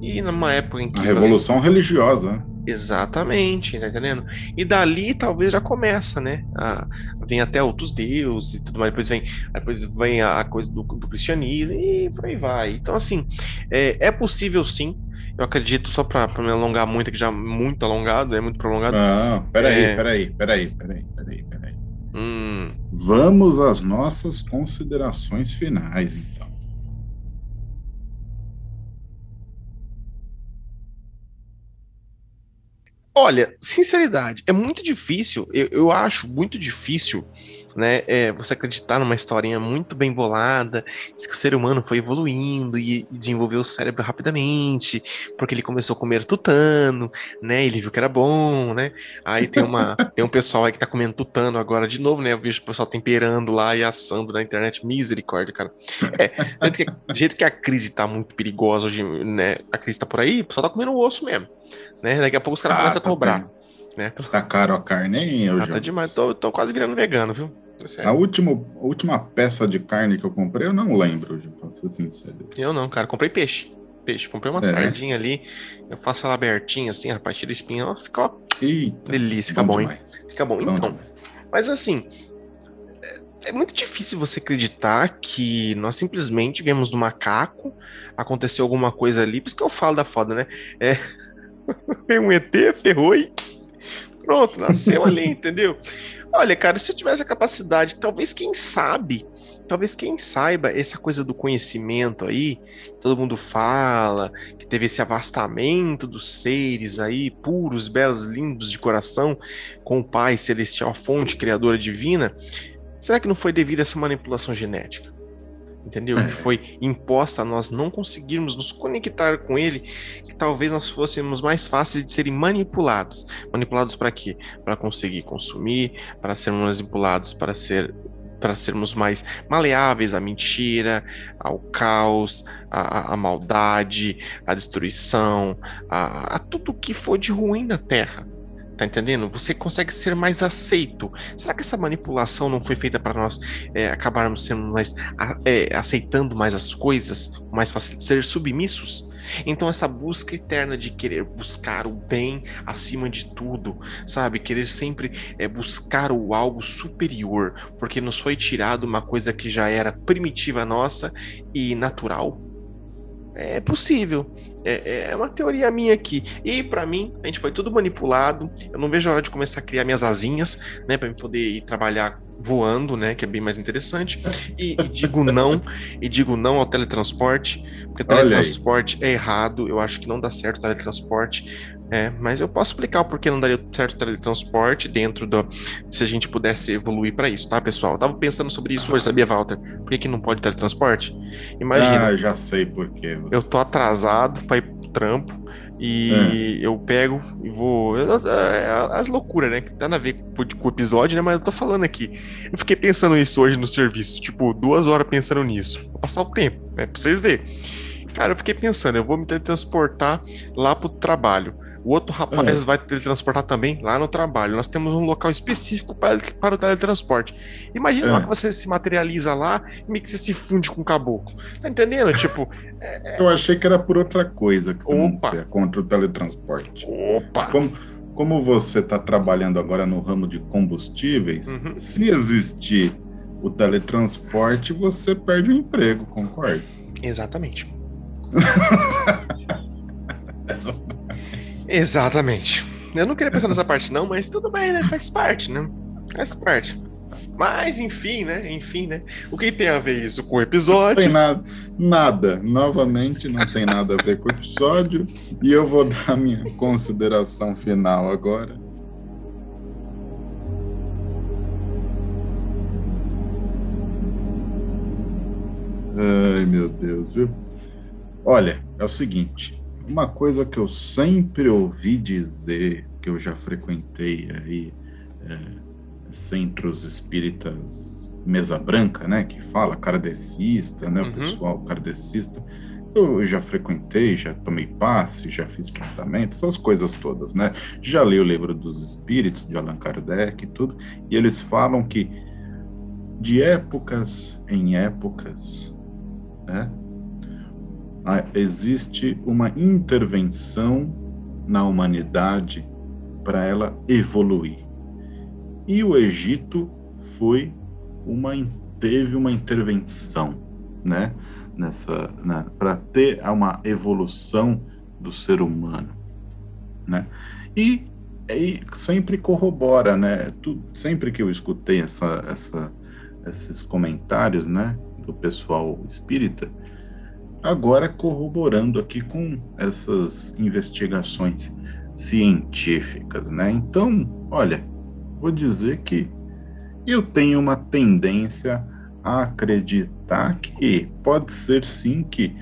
E numa época em que. Uma revolução nós... religiosa, né? Exatamente, tá entendendo? E dali talvez já começa, né? A, vem até outros deuses e tudo mais, depois vem, depois vem a, a coisa do, do, cristianismo e por aí vai. Então, assim, é, é possível sim. Eu acredito, só para me alongar muito, que já é muito alongado, é muito prolongado. Não, peraí, é... peraí, peraí, peraí, peraí, peraí. Hum. Vamos às nossas considerações finais, então. Olha, sinceridade, é muito difícil, eu, eu acho muito difícil né? É, você acreditar numa historinha muito bem bolada, diz que o ser humano foi evoluindo e, e, desenvolveu o cérebro rapidamente, porque ele começou a comer tutano, né? Ele viu que era bom, né? Aí tem uma tem um pessoal aí que tá comendo tutano agora de novo, né? Eu vejo o pessoal temperando lá e assando na internet, misericórdia, cara. É, do jeito que a crise tá muito perigosa hoje, né? A crise tá por aí, o pessoal tá comendo osso mesmo, né? Daqui a pouco os caras ah, começam tá a cobrar. Né? Tá caro a carne, hein? Eu ah, tá demais. Tô, tô quase virando vegano, viu? A última, a última peça de carne que eu comprei, eu não lembro, pra ser sincero. Eu não, cara. Comprei peixe. Peixe. Comprei uma é. sardinha ali. Eu faço ela abertinha assim, rapaz, tira espinha. Ó, fica, ó. Eita, delícia. Fica bom, bom hein? Fica bom. bom então, demais. mas assim, é, é muito difícil você acreditar que nós simplesmente viemos do macaco, aconteceu alguma coisa ali, por isso que eu falo da foda, né? É. um ET, ferrou e pronto, nasceu ali, entendeu? Olha, cara, se eu tivesse a capacidade, talvez quem sabe, talvez quem saiba essa coisa do conhecimento aí, todo mundo fala, que teve esse avastamento dos seres aí, puros, belos, lindos de coração, com o Pai Celestial, a fonte criadora divina, será que não foi devido a essa manipulação genética? Entendeu? É. Que foi imposta a nós não conseguirmos nos conectar com ele, que talvez nós fôssemos mais fáceis de serem manipulados. Manipulados para quê? Para conseguir consumir, para sermos manipulados para ser para sermos mais maleáveis à mentira, ao caos, à, à maldade, à destruição, a, a tudo que for de ruim na Terra. Tá entendendo? Você consegue ser mais aceito. Será que essa manipulação não foi feita para nós é, acabarmos sendo mais é, aceitando mais as coisas, mais fácil ser submissos? Então essa busca eterna de querer buscar o bem acima de tudo, sabe? Querer sempre é, buscar o algo superior, porque nos foi tirado uma coisa que já era primitiva nossa e natural. É possível. É, é uma teoria minha aqui. E para mim, a gente foi tudo manipulado. Eu não vejo a hora de começar a criar minhas asinhas, né, para poder ir trabalhar voando, né? Que é bem mais interessante. E, e digo não, e digo não ao teletransporte, porque teletransporte é errado. Eu acho que não dá certo o teletransporte. É, mas eu posso explicar o porquê não daria certo teletransporte dentro do. Se a gente pudesse evoluir para isso, tá, pessoal? Eu tava pensando sobre isso hoje, sabia, Walter? Por que, que não pode teletransporte? Imagina. Ah, já sei por quê. Você... Eu tô atrasado para ir pro trampo. E é. eu pego e vou. É, as loucuras, né? Que tá a ver com o episódio, né? Mas eu tô falando aqui. Eu fiquei pensando isso hoje no serviço. Tipo, duas horas pensando nisso. Vou passar o tempo, né? Pra vocês verem. Cara, eu fiquei pensando, eu vou me teletransportar lá pro trabalho. O outro rapaz é. vai teletransportar também lá no trabalho. Nós temos um local específico para, para o teletransporte. Imagina é. que você se materializa lá e meio que você se funde com o caboclo. Tá entendendo? Tipo. É... Eu achei que era por outra coisa que você Opa. não contra o teletransporte. Opa! Como, como você está trabalhando agora no ramo de combustíveis, uhum. se existir o teletransporte, você perde o emprego, concorda? Exatamente. Exatamente. Eu não queria pensar nessa parte, não, mas tudo bem, né? Faz parte, né? Faz parte. Mas, enfim, né? Enfim, né? O que tem a ver isso com o episódio? Não tem nada. Nada. Novamente, não tem nada a ver com o episódio. E eu vou dar minha consideração final agora. Ai, meu Deus, viu? Olha, é o seguinte. Uma coisa que eu sempre ouvi dizer, que eu já frequentei aí, é, centros espíritas mesa branca, né, que fala kardecista, né, uhum. o pessoal kardecista, eu já frequentei, já tomei passe, já fiz tratamento, essas coisas todas, né? Já li o livro dos espíritos de Allan Kardec e tudo, e eles falam que de épocas em épocas, né, existe uma intervenção na humanidade para ela evoluir. E o Egito foi uma teve uma intervenção, né, nessa né, para ter uma evolução do ser humano, né? E, e sempre corrobora, né? Tu, sempre que eu escutei essa, essa, esses comentários, né, do pessoal espírita, agora corroborando aqui com essas investigações científicas, né? Então, olha, vou dizer que eu tenho uma tendência a acreditar que pode ser sim que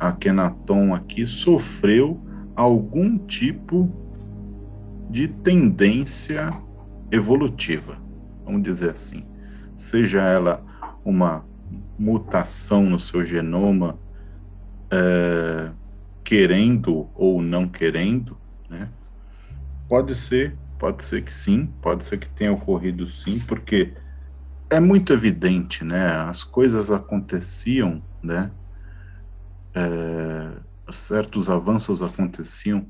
a Kenaton aqui sofreu algum tipo de tendência evolutiva, vamos dizer assim, seja ela uma mutação no seu genoma é, querendo ou não querendo, né? Pode ser, pode ser que sim, pode ser que tenha ocorrido sim, porque é muito evidente, né? As coisas aconteciam, né? É, certos avanços aconteciam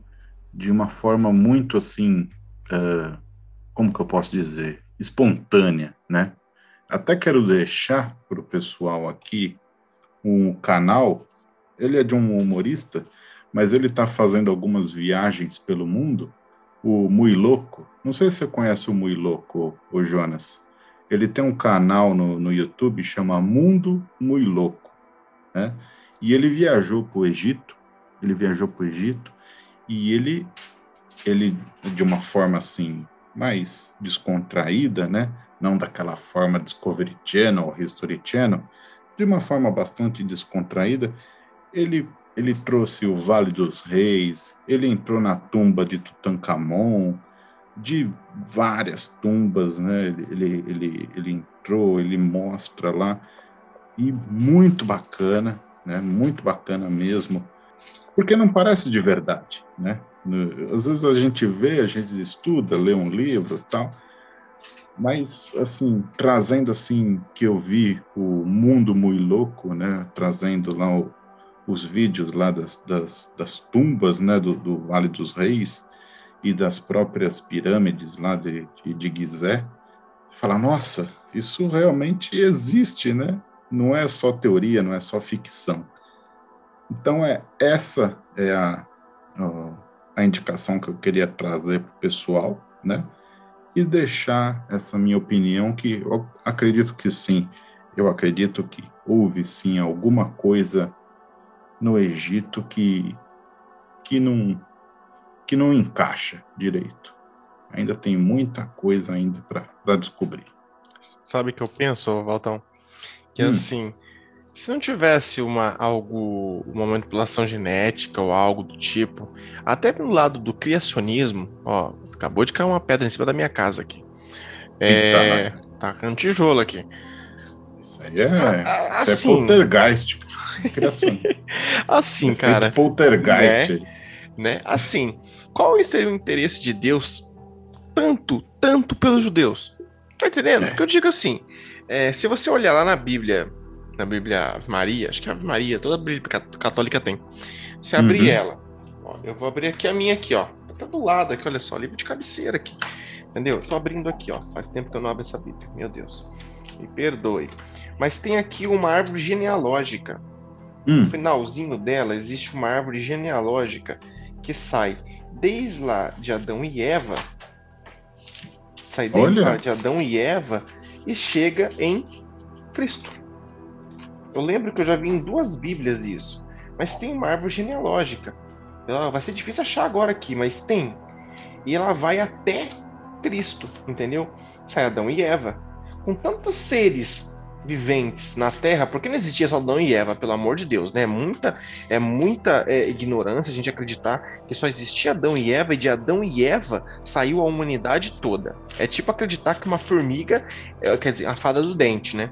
de uma forma muito assim, é, como que eu posso dizer, espontânea, né? Até quero deixar para o pessoal aqui um canal ele é de um humorista, mas ele está fazendo algumas viagens pelo mundo. O Mui Louco, não sei se você conhece o Mui Louco, o Jonas. Ele tem um canal no, no YouTube chama Mundo Mui Louco, né? E ele viajou para o Egito. Ele viajou para o Egito e ele, ele de uma forma assim mais descontraída, né? Não daquela forma Discovery Channel History Channel, de uma forma bastante descontraída, ele, ele trouxe o Vale dos Reis, ele entrou na tumba de Tutankhamon, de várias tumbas, né? Ele, ele, ele, ele entrou, ele mostra lá, e muito bacana, né? Muito bacana mesmo, porque não parece de verdade, né? Às vezes a gente vê, a gente estuda, lê um livro tal, mas assim trazendo assim que eu vi o mundo muito louco, né? Trazendo lá o, os vídeos lá das, das, das tumbas né, do, do, Vale dos Reis e das próprias pirâmides lá de, de, de Gizé, falar, nossa, isso realmente existe, né? Não é só teoria, não é só ficção. Então, é essa é a, a indicação que eu queria trazer para o pessoal, né? e deixar essa minha opinião, que eu acredito que sim, eu acredito que houve sim alguma coisa no Egito que, que, não, que não encaixa direito. Ainda tem muita coisa ainda para descobrir. Sabe o que eu penso, Valtão? Que hum. assim, se não tivesse uma algo, uma manipulação genética ou algo do tipo, até pelo lado do criacionismo, ó, acabou de cair uma pedra em cima da minha casa aqui. É, tá caindo tijolo aqui. Isso aí é, é assim, é poltergeist. assim, cara. Poltergeist. Né? né? Assim, qual seria o interesse de Deus tanto, tanto pelos judeus? Tá entendendo? É. Porque eu digo assim, é, se você olhar lá na Bíblia, na Bíblia Ave Maria, acho que a Ave Maria, toda a Bíblia católica tem. Se abrir uhum. ela, ó, eu vou abrir aqui a minha aqui, ó. Tá do lado aqui, olha só, livro de cabeceira aqui. Entendeu? Tô abrindo aqui, ó. Faz tempo que eu não abro essa Bíblia, meu Deus. Me perdoe. Mas tem aqui uma árvore genealógica. Hum. No finalzinho dela existe uma árvore genealógica que sai desde lá de Adão e Eva. Sai desde Olha. lá de Adão e Eva e chega em Cristo. Eu lembro que eu já vi em duas Bíblias isso. Mas tem uma árvore genealógica. Ela vai ser difícil achar agora aqui, mas tem. E ela vai até Cristo, entendeu? Sai Adão e Eva. Com tantos seres viventes na Terra, porque não existia só Adão e Eva, pelo amor de Deus, né? É muita, é muita é, ignorância a gente acreditar que só existia Adão e Eva e de Adão e Eva saiu a humanidade toda. É tipo acreditar que uma formiga, é, quer dizer, a fada do dente, né?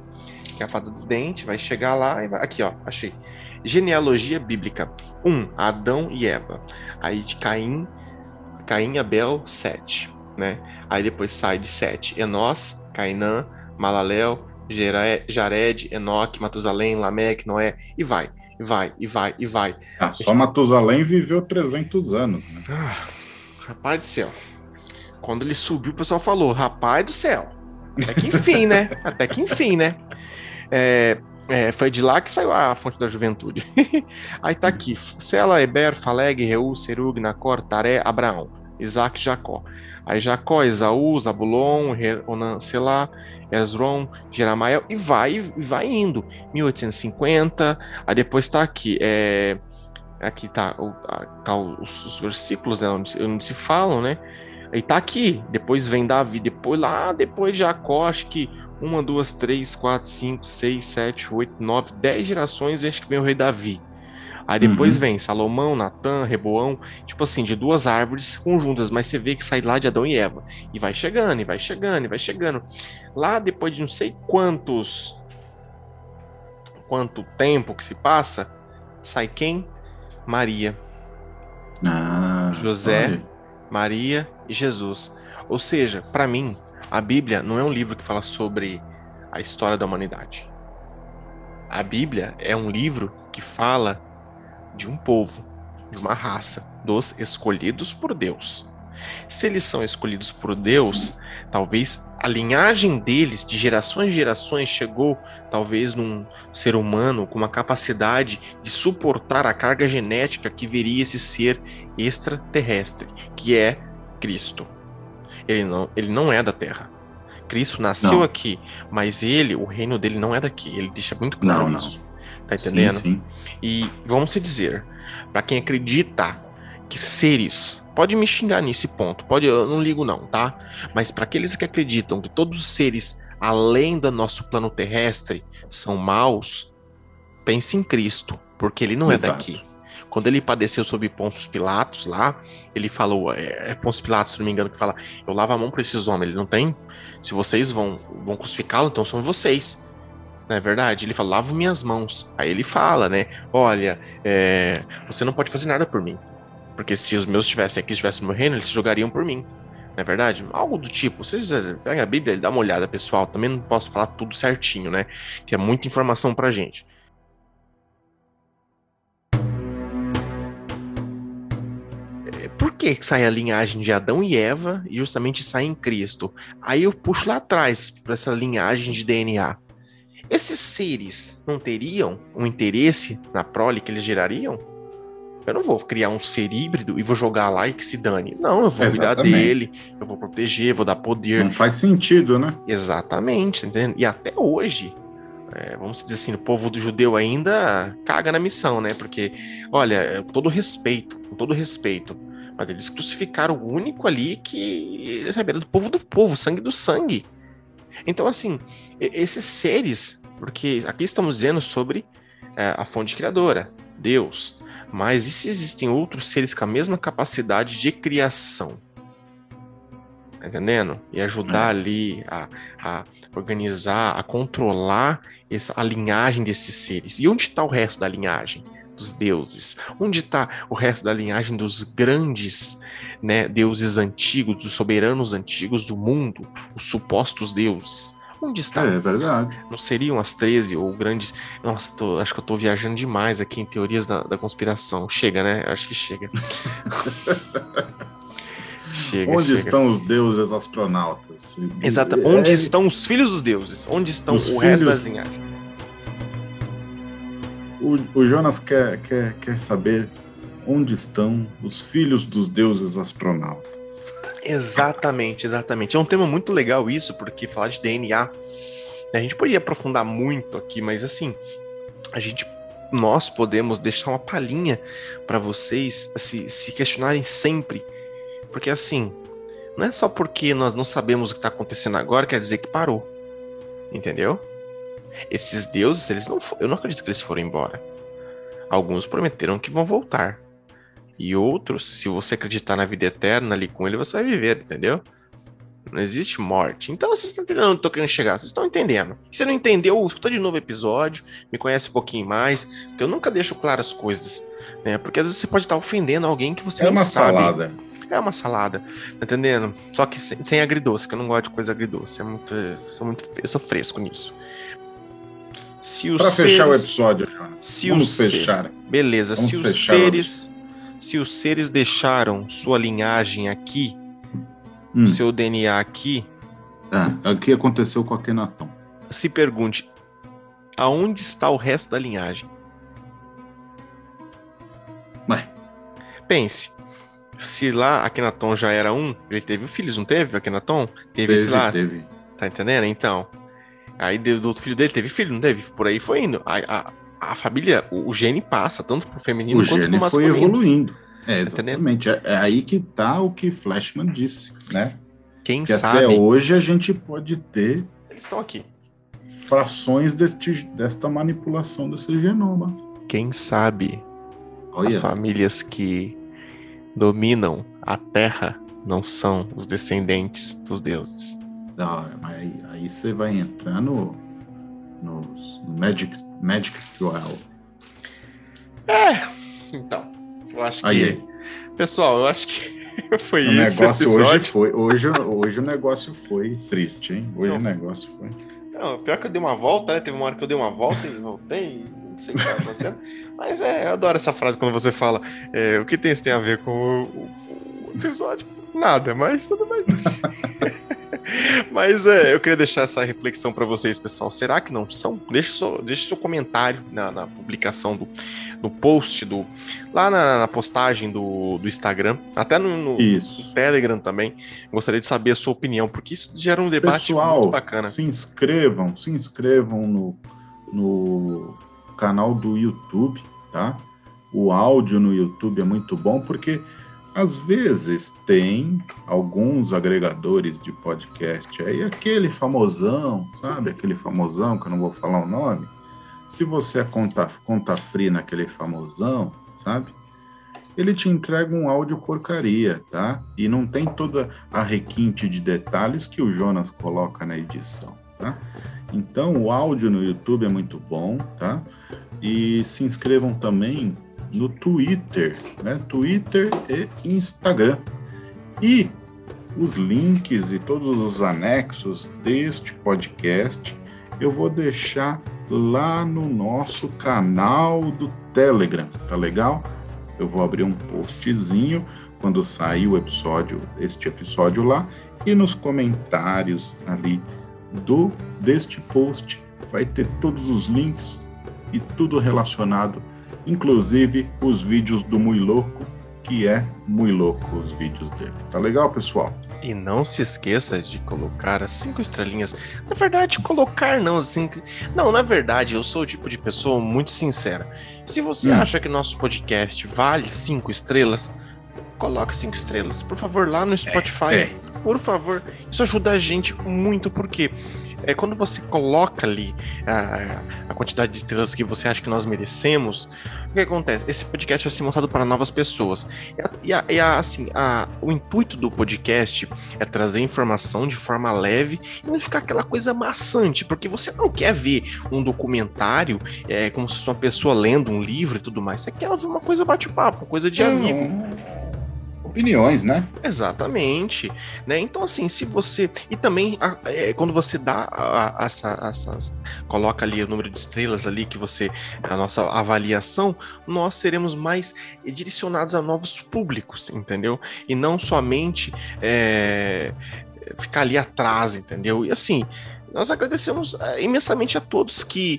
Que a fada do dente vai chegar lá e vai... Aqui, ó, achei. Genealogia bíblica. 1. Um, Adão e Eva. Aí de Caim, Caim, Abel, Sete, né? Aí depois sai de Sete, Enós, Cainã, Malalel, Jared, Enoque, Matusalém, Lameque, Noé, e vai, e vai, e vai, e vai. Ah, só Matusalém viveu 300 anos. Né? Ah, rapaz do céu. Quando ele subiu, o pessoal falou: rapaz do céu. Até que enfim, né? Até que enfim, né? É, é, foi de lá que saiu a fonte da juventude. Aí tá aqui: Sela, Eber, Faleg, Reu, Serug, Nacor, Taré, Abraão, Isaac, Jacó. Aí Jacó, Esaú, Zabulon, Onan, Selá, Ezron, Jeramael, e vai, e vai indo. 1850, aí depois tá aqui, é, aqui tá, tá os, os, versículos, né, onde, onde, se falam, né, aí tá aqui, depois vem Davi, depois lá, depois Jacó, acho que uma, duas, três, quatro, cinco, seis, sete, oito, nove, dez gerações, acho que vem o rei Davi. Aí depois uhum. vem Salomão, Natã, Reboão, tipo assim, de duas árvores conjuntas, mas você vê que sai lá de Adão e Eva. E vai chegando, e vai chegando, e vai chegando. Lá depois de não sei quantos. Quanto tempo que se passa, sai quem? Maria. Ah, José, olha. Maria e Jesus. Ou seja, para mim, a Bíblia não é um livro que fala sobre a história da humanidade. A Bíblia é um livro que fala de um povo, de uma raça, dos escolhidos por Deus. Se eles são escolhidos por Deus, talvez a linhagem deles, de gerações em gerações, chegou talvez num ser humano com uma capacidade de suportar a carga genética que veria esse ser extraterrestre, que é Cristo. Ele não, ele não é da Terra. Cristo nasceu não. aqui, mas ele, o reino dele não é daqui. Ele deixa muito claro não, isso. Não. Tá entendendo? Sim, sim. E vamos se dizer, para quem acredita que seres, pode me xingar nesse ponto, pode, eu não ligo não, tá? Mas para aqueles que acreditam que todos os seres além do nosso plano terrestre são maus, pense em Cristo, porque ele não é Exato. é daqui. Quando ele padeceu sob Pôncio Pilatos lá, ele falou, é, é Pôncio Pilatos, se não me engano, que fala, eu lavo a mão para esses homens, ele não tem? Se vocês vão, vão crucificá-lo, então são vocês. Não é verdade? Ele fala, lavo minhas mãos. Aí ele fala, né? Olha, é, você não pode fazer nada por mim. Porque se os meus estivessem aqui, estivessem no meu reino, eles se jogariam por mim. Não é verdade? Algo do tipo. Vocês pegam a Bíblia e dá uma olhada, pessoal. Também não posso falar tudo certinho, né? Que é muita informação pra gente. É, por que sai a linhagem de Adão e Eva e justamente sai em Cristo? Aí eu puxo lá atrás para essa linhagem de DNA. Esses seres não teriam um interesse na prole que eles gerariam? Eu não vou criar um ser híbrido e vou jogar lá e que se dane. Não, eu vou cuidar Exatamente. dele, eu vou proteger, vou dar poder. Não faz sentido, né? Exatamente, tá entendendo? E até hoje, é, vamos dizer assim, o povo do judeu ainda caga na missão, né? Porque, olha, é, com todo respeito, com todo respeito, mas eles crucificaram o único ali que, sabe, era do povo do povo, sangue do sangue. Então, assim, esses seres, porque aqui estamos dizendo sobre é, a fonte criadora, Deus, mas e se existem outros seres com a mesma capacidade de criação? Tá entendendo? E ajudar ali a, a organizar, a controlar essa, a linhagem desses seres. E onde está o resto da linhagem? Dos deuses? Onde está o resto da linhagem dos grandes né, deuses antigos, dos soberanos antigos do mundo, os supostos deuses? Onde está? É verdade. Não seriam as 13 ou grandes. Nossa, tô- acho que eu tô viajando demais aqui em teorias da, da conspiração. Chega, né? Acho que chega. chega. Onde chega. estão os deuses astronautas? Exato. É, Onde estão os filhos dos deuses? Onde estão Os o resto das filhos- linhagens? O, o Jonas quer, quer, quer saber onde estão os filhos dos deuses astronautas. Exatamente, exatamente. É um tema muito legal isso, porque falar de DNA, a gente poderia aprofundar muito aqui, mas assim, a gente nós podemos deixar uma palhinha para vocês se, se questionarem sempre. Porque assim, não é só porque nós não sabemos o que está acontecendo agora, quer dizer que parou. Entendeu? Esses deuses, eles não eu não acredito que eles foram embora. Alguns prometeram que vão voltar. E outros, se você acreditar na vida eterna ali com ele, você vai viver, entendeu? Não existe morte. Então vocês estão entendendo onde eu tô querendo chegar. Vocês estão entendendo. Se você não entendeu, escuta de novo o episódio, me conhece um pouquinho mais, porque eu nunca deixo claras as coisas. Né? Porque às vezes você pode estar ofendendo alguém que você É uma sabe. salada. É uma salada, tá entendendo? Só que sem, sem agridoce, que eu não gosto de coisa agridoce. É muito, sou muito, eu sou fresco nisso. Se os Para fechar o seres- episódio, Jonas. se Vamos os se- fechar. Beleza, Vamos se os fechar, seres, se os seres deixaram sua linhagem aqui, Hum. seu DNA aqui, Ah, o que aconteceu com a Kenaton? se pergunte aonde está o resto da linhagem? Ué, Pense. Se lá Akhenaton já era um, ele teve filhos, não teve? Akhenaton? Teve, teve, lá, teve. tá entendendo? Então, aí do do outro filho dele teve filho, não teve? Por aí foi indo. A, a, a família, o, o gene passa, tanto pro feminino O quanto gene pro foi masculino. evoluindo. É, Tá entendendo? exatamente. É, é aí que tá o que Flashman disse, né? Quem Que sabe, até hoje a gente pode ter eles estão aqui. frações deste, desta manipulação desse genoma. Quem sabe Olha, As famílias que dominam a Terra não são os descendentes dos deuses. não, mas aí, aí você vai entrar no, no Magic, Magic 12. Então, eu acho que. Aí, aí. Pessoal, eu acho que foi O isso. negócio episódio. hoje foi. Hoje, hoje o negócio foi triste, hein? Hoje Não. o negócio foi. Não, pior que eu dei uma volta, né? Teve uma hora que eu dei uma volta e voltei. Não sei o que tá acontecendo. Mas é, eu adoro essa frase quando você fala. é, o que tem isso tem a ver com o, o- o episódio? Nada, mas tudo bem. mas é, eu queria deixar essa reflexão para vocês, pessoal. Será que não são? Deixe seu, deixe seu comentário na, na publicação do, do post, do, lá na, na postagem do, do Instagram, até no, no- no Telegram também. Gostaria de saber a sua opinião, porque isso gera um debate Pessoal, muito bacana. se inscrevam, se inscrevam no, no canal do YouTube, tá? O áudio no YouTube é muito bom porque às vezes tem alguns agregadores de podcast aí, aquele famosão, sabe? Aquele famosão que eu não vou falar o nome. Se você é conta, conta free naquele famosão, sabe? Ele te entrega um áudio porcaria, tá? E não tem toda a requinte de detalhes que o Jonas coloca na edição, tá? Então, o áudio no YouTube é muito bom, tá? E se inscrevam também no Twitter, né? Twitter e Instagram. E os links e todos os anexos deste podcast eu vou deixar lá no nosso canal do Telegram, tá legal? Eu vou abrir um postzinho quando sair o episódio, este episódio lá, e nos comentários ali do deste post vai ter todos os links e tudo relacionado inclusive os vídeos do Mui Louco, que é muito louco os vídeos dele. Tá legal, pessoal? E não se esqueça de colocar as cinco estrelinhas. Na verdade, colocar não assim. Não, na verdade, eu sou o tipo de pessoa muito sincera. Se você hum. acha que nosso podcast vale cinco estrelas, coloque cinco estrelas. Por favor, lá no Spotify. É, é. Por favor. Isso ajuda a gente muito, porque é quando você coloca ali a, a quantidade de estrelas que você acha que nós merecemos, o que acontece? Esse podcast vai ser montado para novas pessoas. E, a, e a, assim, o intuito do podcast é trazer informação de forma leve e não ficar aquela coisa maçante, porque você não quer ver um documentário é, como se fosse uma pessoa lendo um livro e tudo mais. Você quer ver uma coisa bate-papo, coisa de amigo opiniões, né? Exatamente, né? Então assim, se você e também é, quando você dá a, a, essa, essa, coloca ali o número de estrelas ali que você a nossa avaliação, nós seremos mais direcionados a novos públicos, entendeu? E não somente é, ficar ali atrás, entendeu? E assim, nós agradecemos é, imensamente a todos que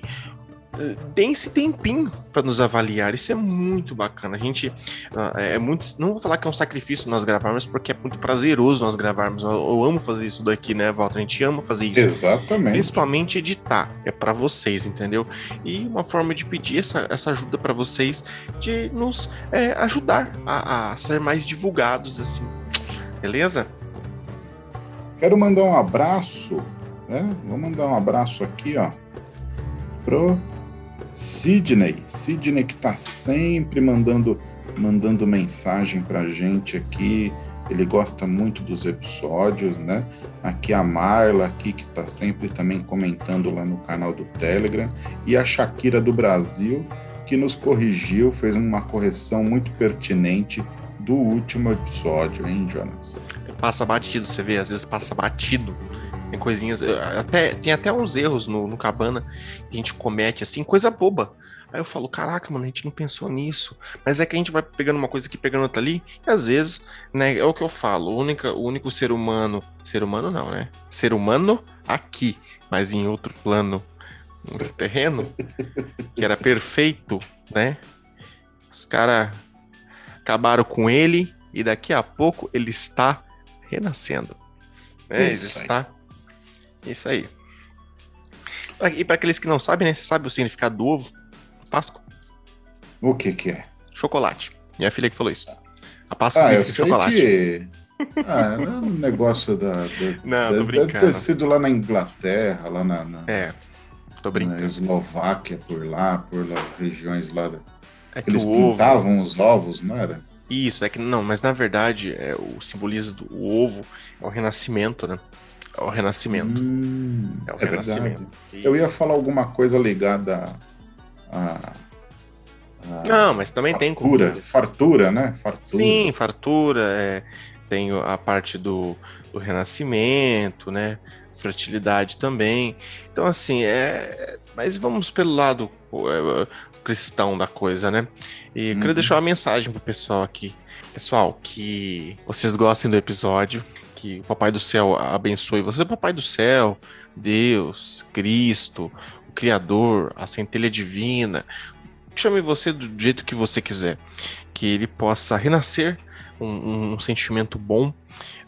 tem esse tempinho para nos avaliar. Isso é muito bacana. A gente uh, é muito. Não vou falar que é um sacrifício nós gravarmos, porque é muito prazeroso nós gravarmos. Eu, eu, amo fazer isso daqui, né, Walter? A gente ama fazer isso. Exatamente. Principalmente editar. É para vocês, entendeu? E uma forma de pedir essa, essa ajuda para vocês de nos é, ajudar a, a ser mais divulgados, assim. Beleza? Quero mandar um abraço, né? Vou mandar um abraço aqui, ó, pro Sidney, Sidney que está sempre mandando mandando mensagem para a gente aqui. Ele gosta muito dos episódios, né? Aqui a Marla, aqui que está sempre também comentando lá no canal do Telegram, e a Shakira do Brasil, que nos corrigiu, fez uma correção muito pertinente do último episódio, hein, Jonas? Passa batido, você vê, às vezes passa batido tem coisinhas. Até, tem até uns erros no, no Cabana que a gente comete, assim, coisa boba. Aí eu falo, caraca, mano, a gente não pensou nisso. Mas é que a gente vai pegando uma coisa aqui, pegando outra ali, e às vezes, né, é o que eu falo, o único, o único ser humano, ser humano não, né? Ser humano aqui, mas em outro plano, nesse terreno, que era perfeito, né? Os caras acabaram com ele e daqui a pouco ele está renascendo. É, ele está isso aí. E para aqueles que não sabem, né? Você sabe o significado do ovo? Páscoa? O que que é? Chocolate. Minha filha que falou isso. A Páscoa ah, significa chocolate. Que... Ah, é um negócio da. da não, da, tô brincando. Deve ter sido lá na Inglaterra, lá na. na é, tô brincando. Na Eslováquia, por lá, por lá, regiões lá. Da... É que Eles pintavam ovo... os ovos, não era? Isso, é que não, mas na verdade é, o simbolismo do ovo é o renascimento, né? É o renascimento. Hum, é o é renascimento. E... Eu ia falar alguma coisa ligada a. a Não, mas também fartura, tem. Fartura, né? Fartura. Sim, fartura. É, tem a parte do, do renascimento, né? Fertilidade também. Então, assim, é. Mas vamos pelo lado é, cristão da coisa, né? E uhum. queria deixar uma mensagem pro pessoal aqui. Pessoal, que vocês gostem do episódio, que o Papai do Céu abençoe você, Papai do Céu, Deus, Cristo, o Criador, a centelha divina. Chame você do jeito que você quiser. Que ele possa renascer um, um sentimento bom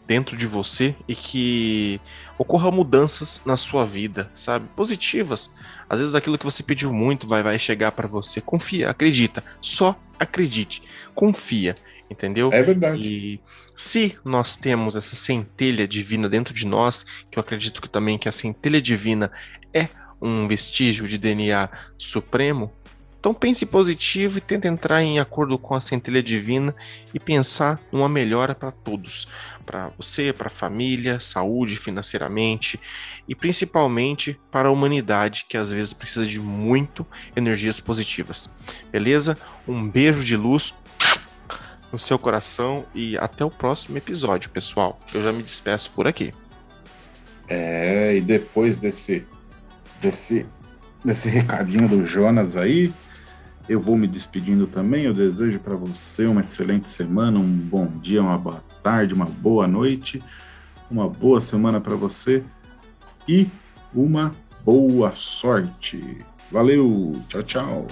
dentro de você e que ocorra mudanças na sua vida, sabe? Positivas. Às vezes aquilo que você pediu muito vai, vai chegar para você. Confia, acredita. Só acredite. Confia entendeu? É verdade. E se nós temos essa centelha divina dentro de nós, que eu acredito que também que a centelha divina é um vestígio de DNA supremo, então pense positivo e tente entrar em acordo com a centelha divina e pensar numa melhora para todos, para você, para a família, saúde, financeiramente e principalmente para a humanidade que às vezes precisa de muito energias positivas. Beleza? Um beijo de luz seu coração e até o próximo episódio, pessoal. Eu já me despeço por aqui. É, e depois desse desse desse recadinho do Jonas aí, eu vou me despedindo também. Eu desejo para você uma excelente semana, um bom dia, uma boa tarde, uma boa noite, uma boa semana para você e uma boa sorte. Valeu, tchau, tchau.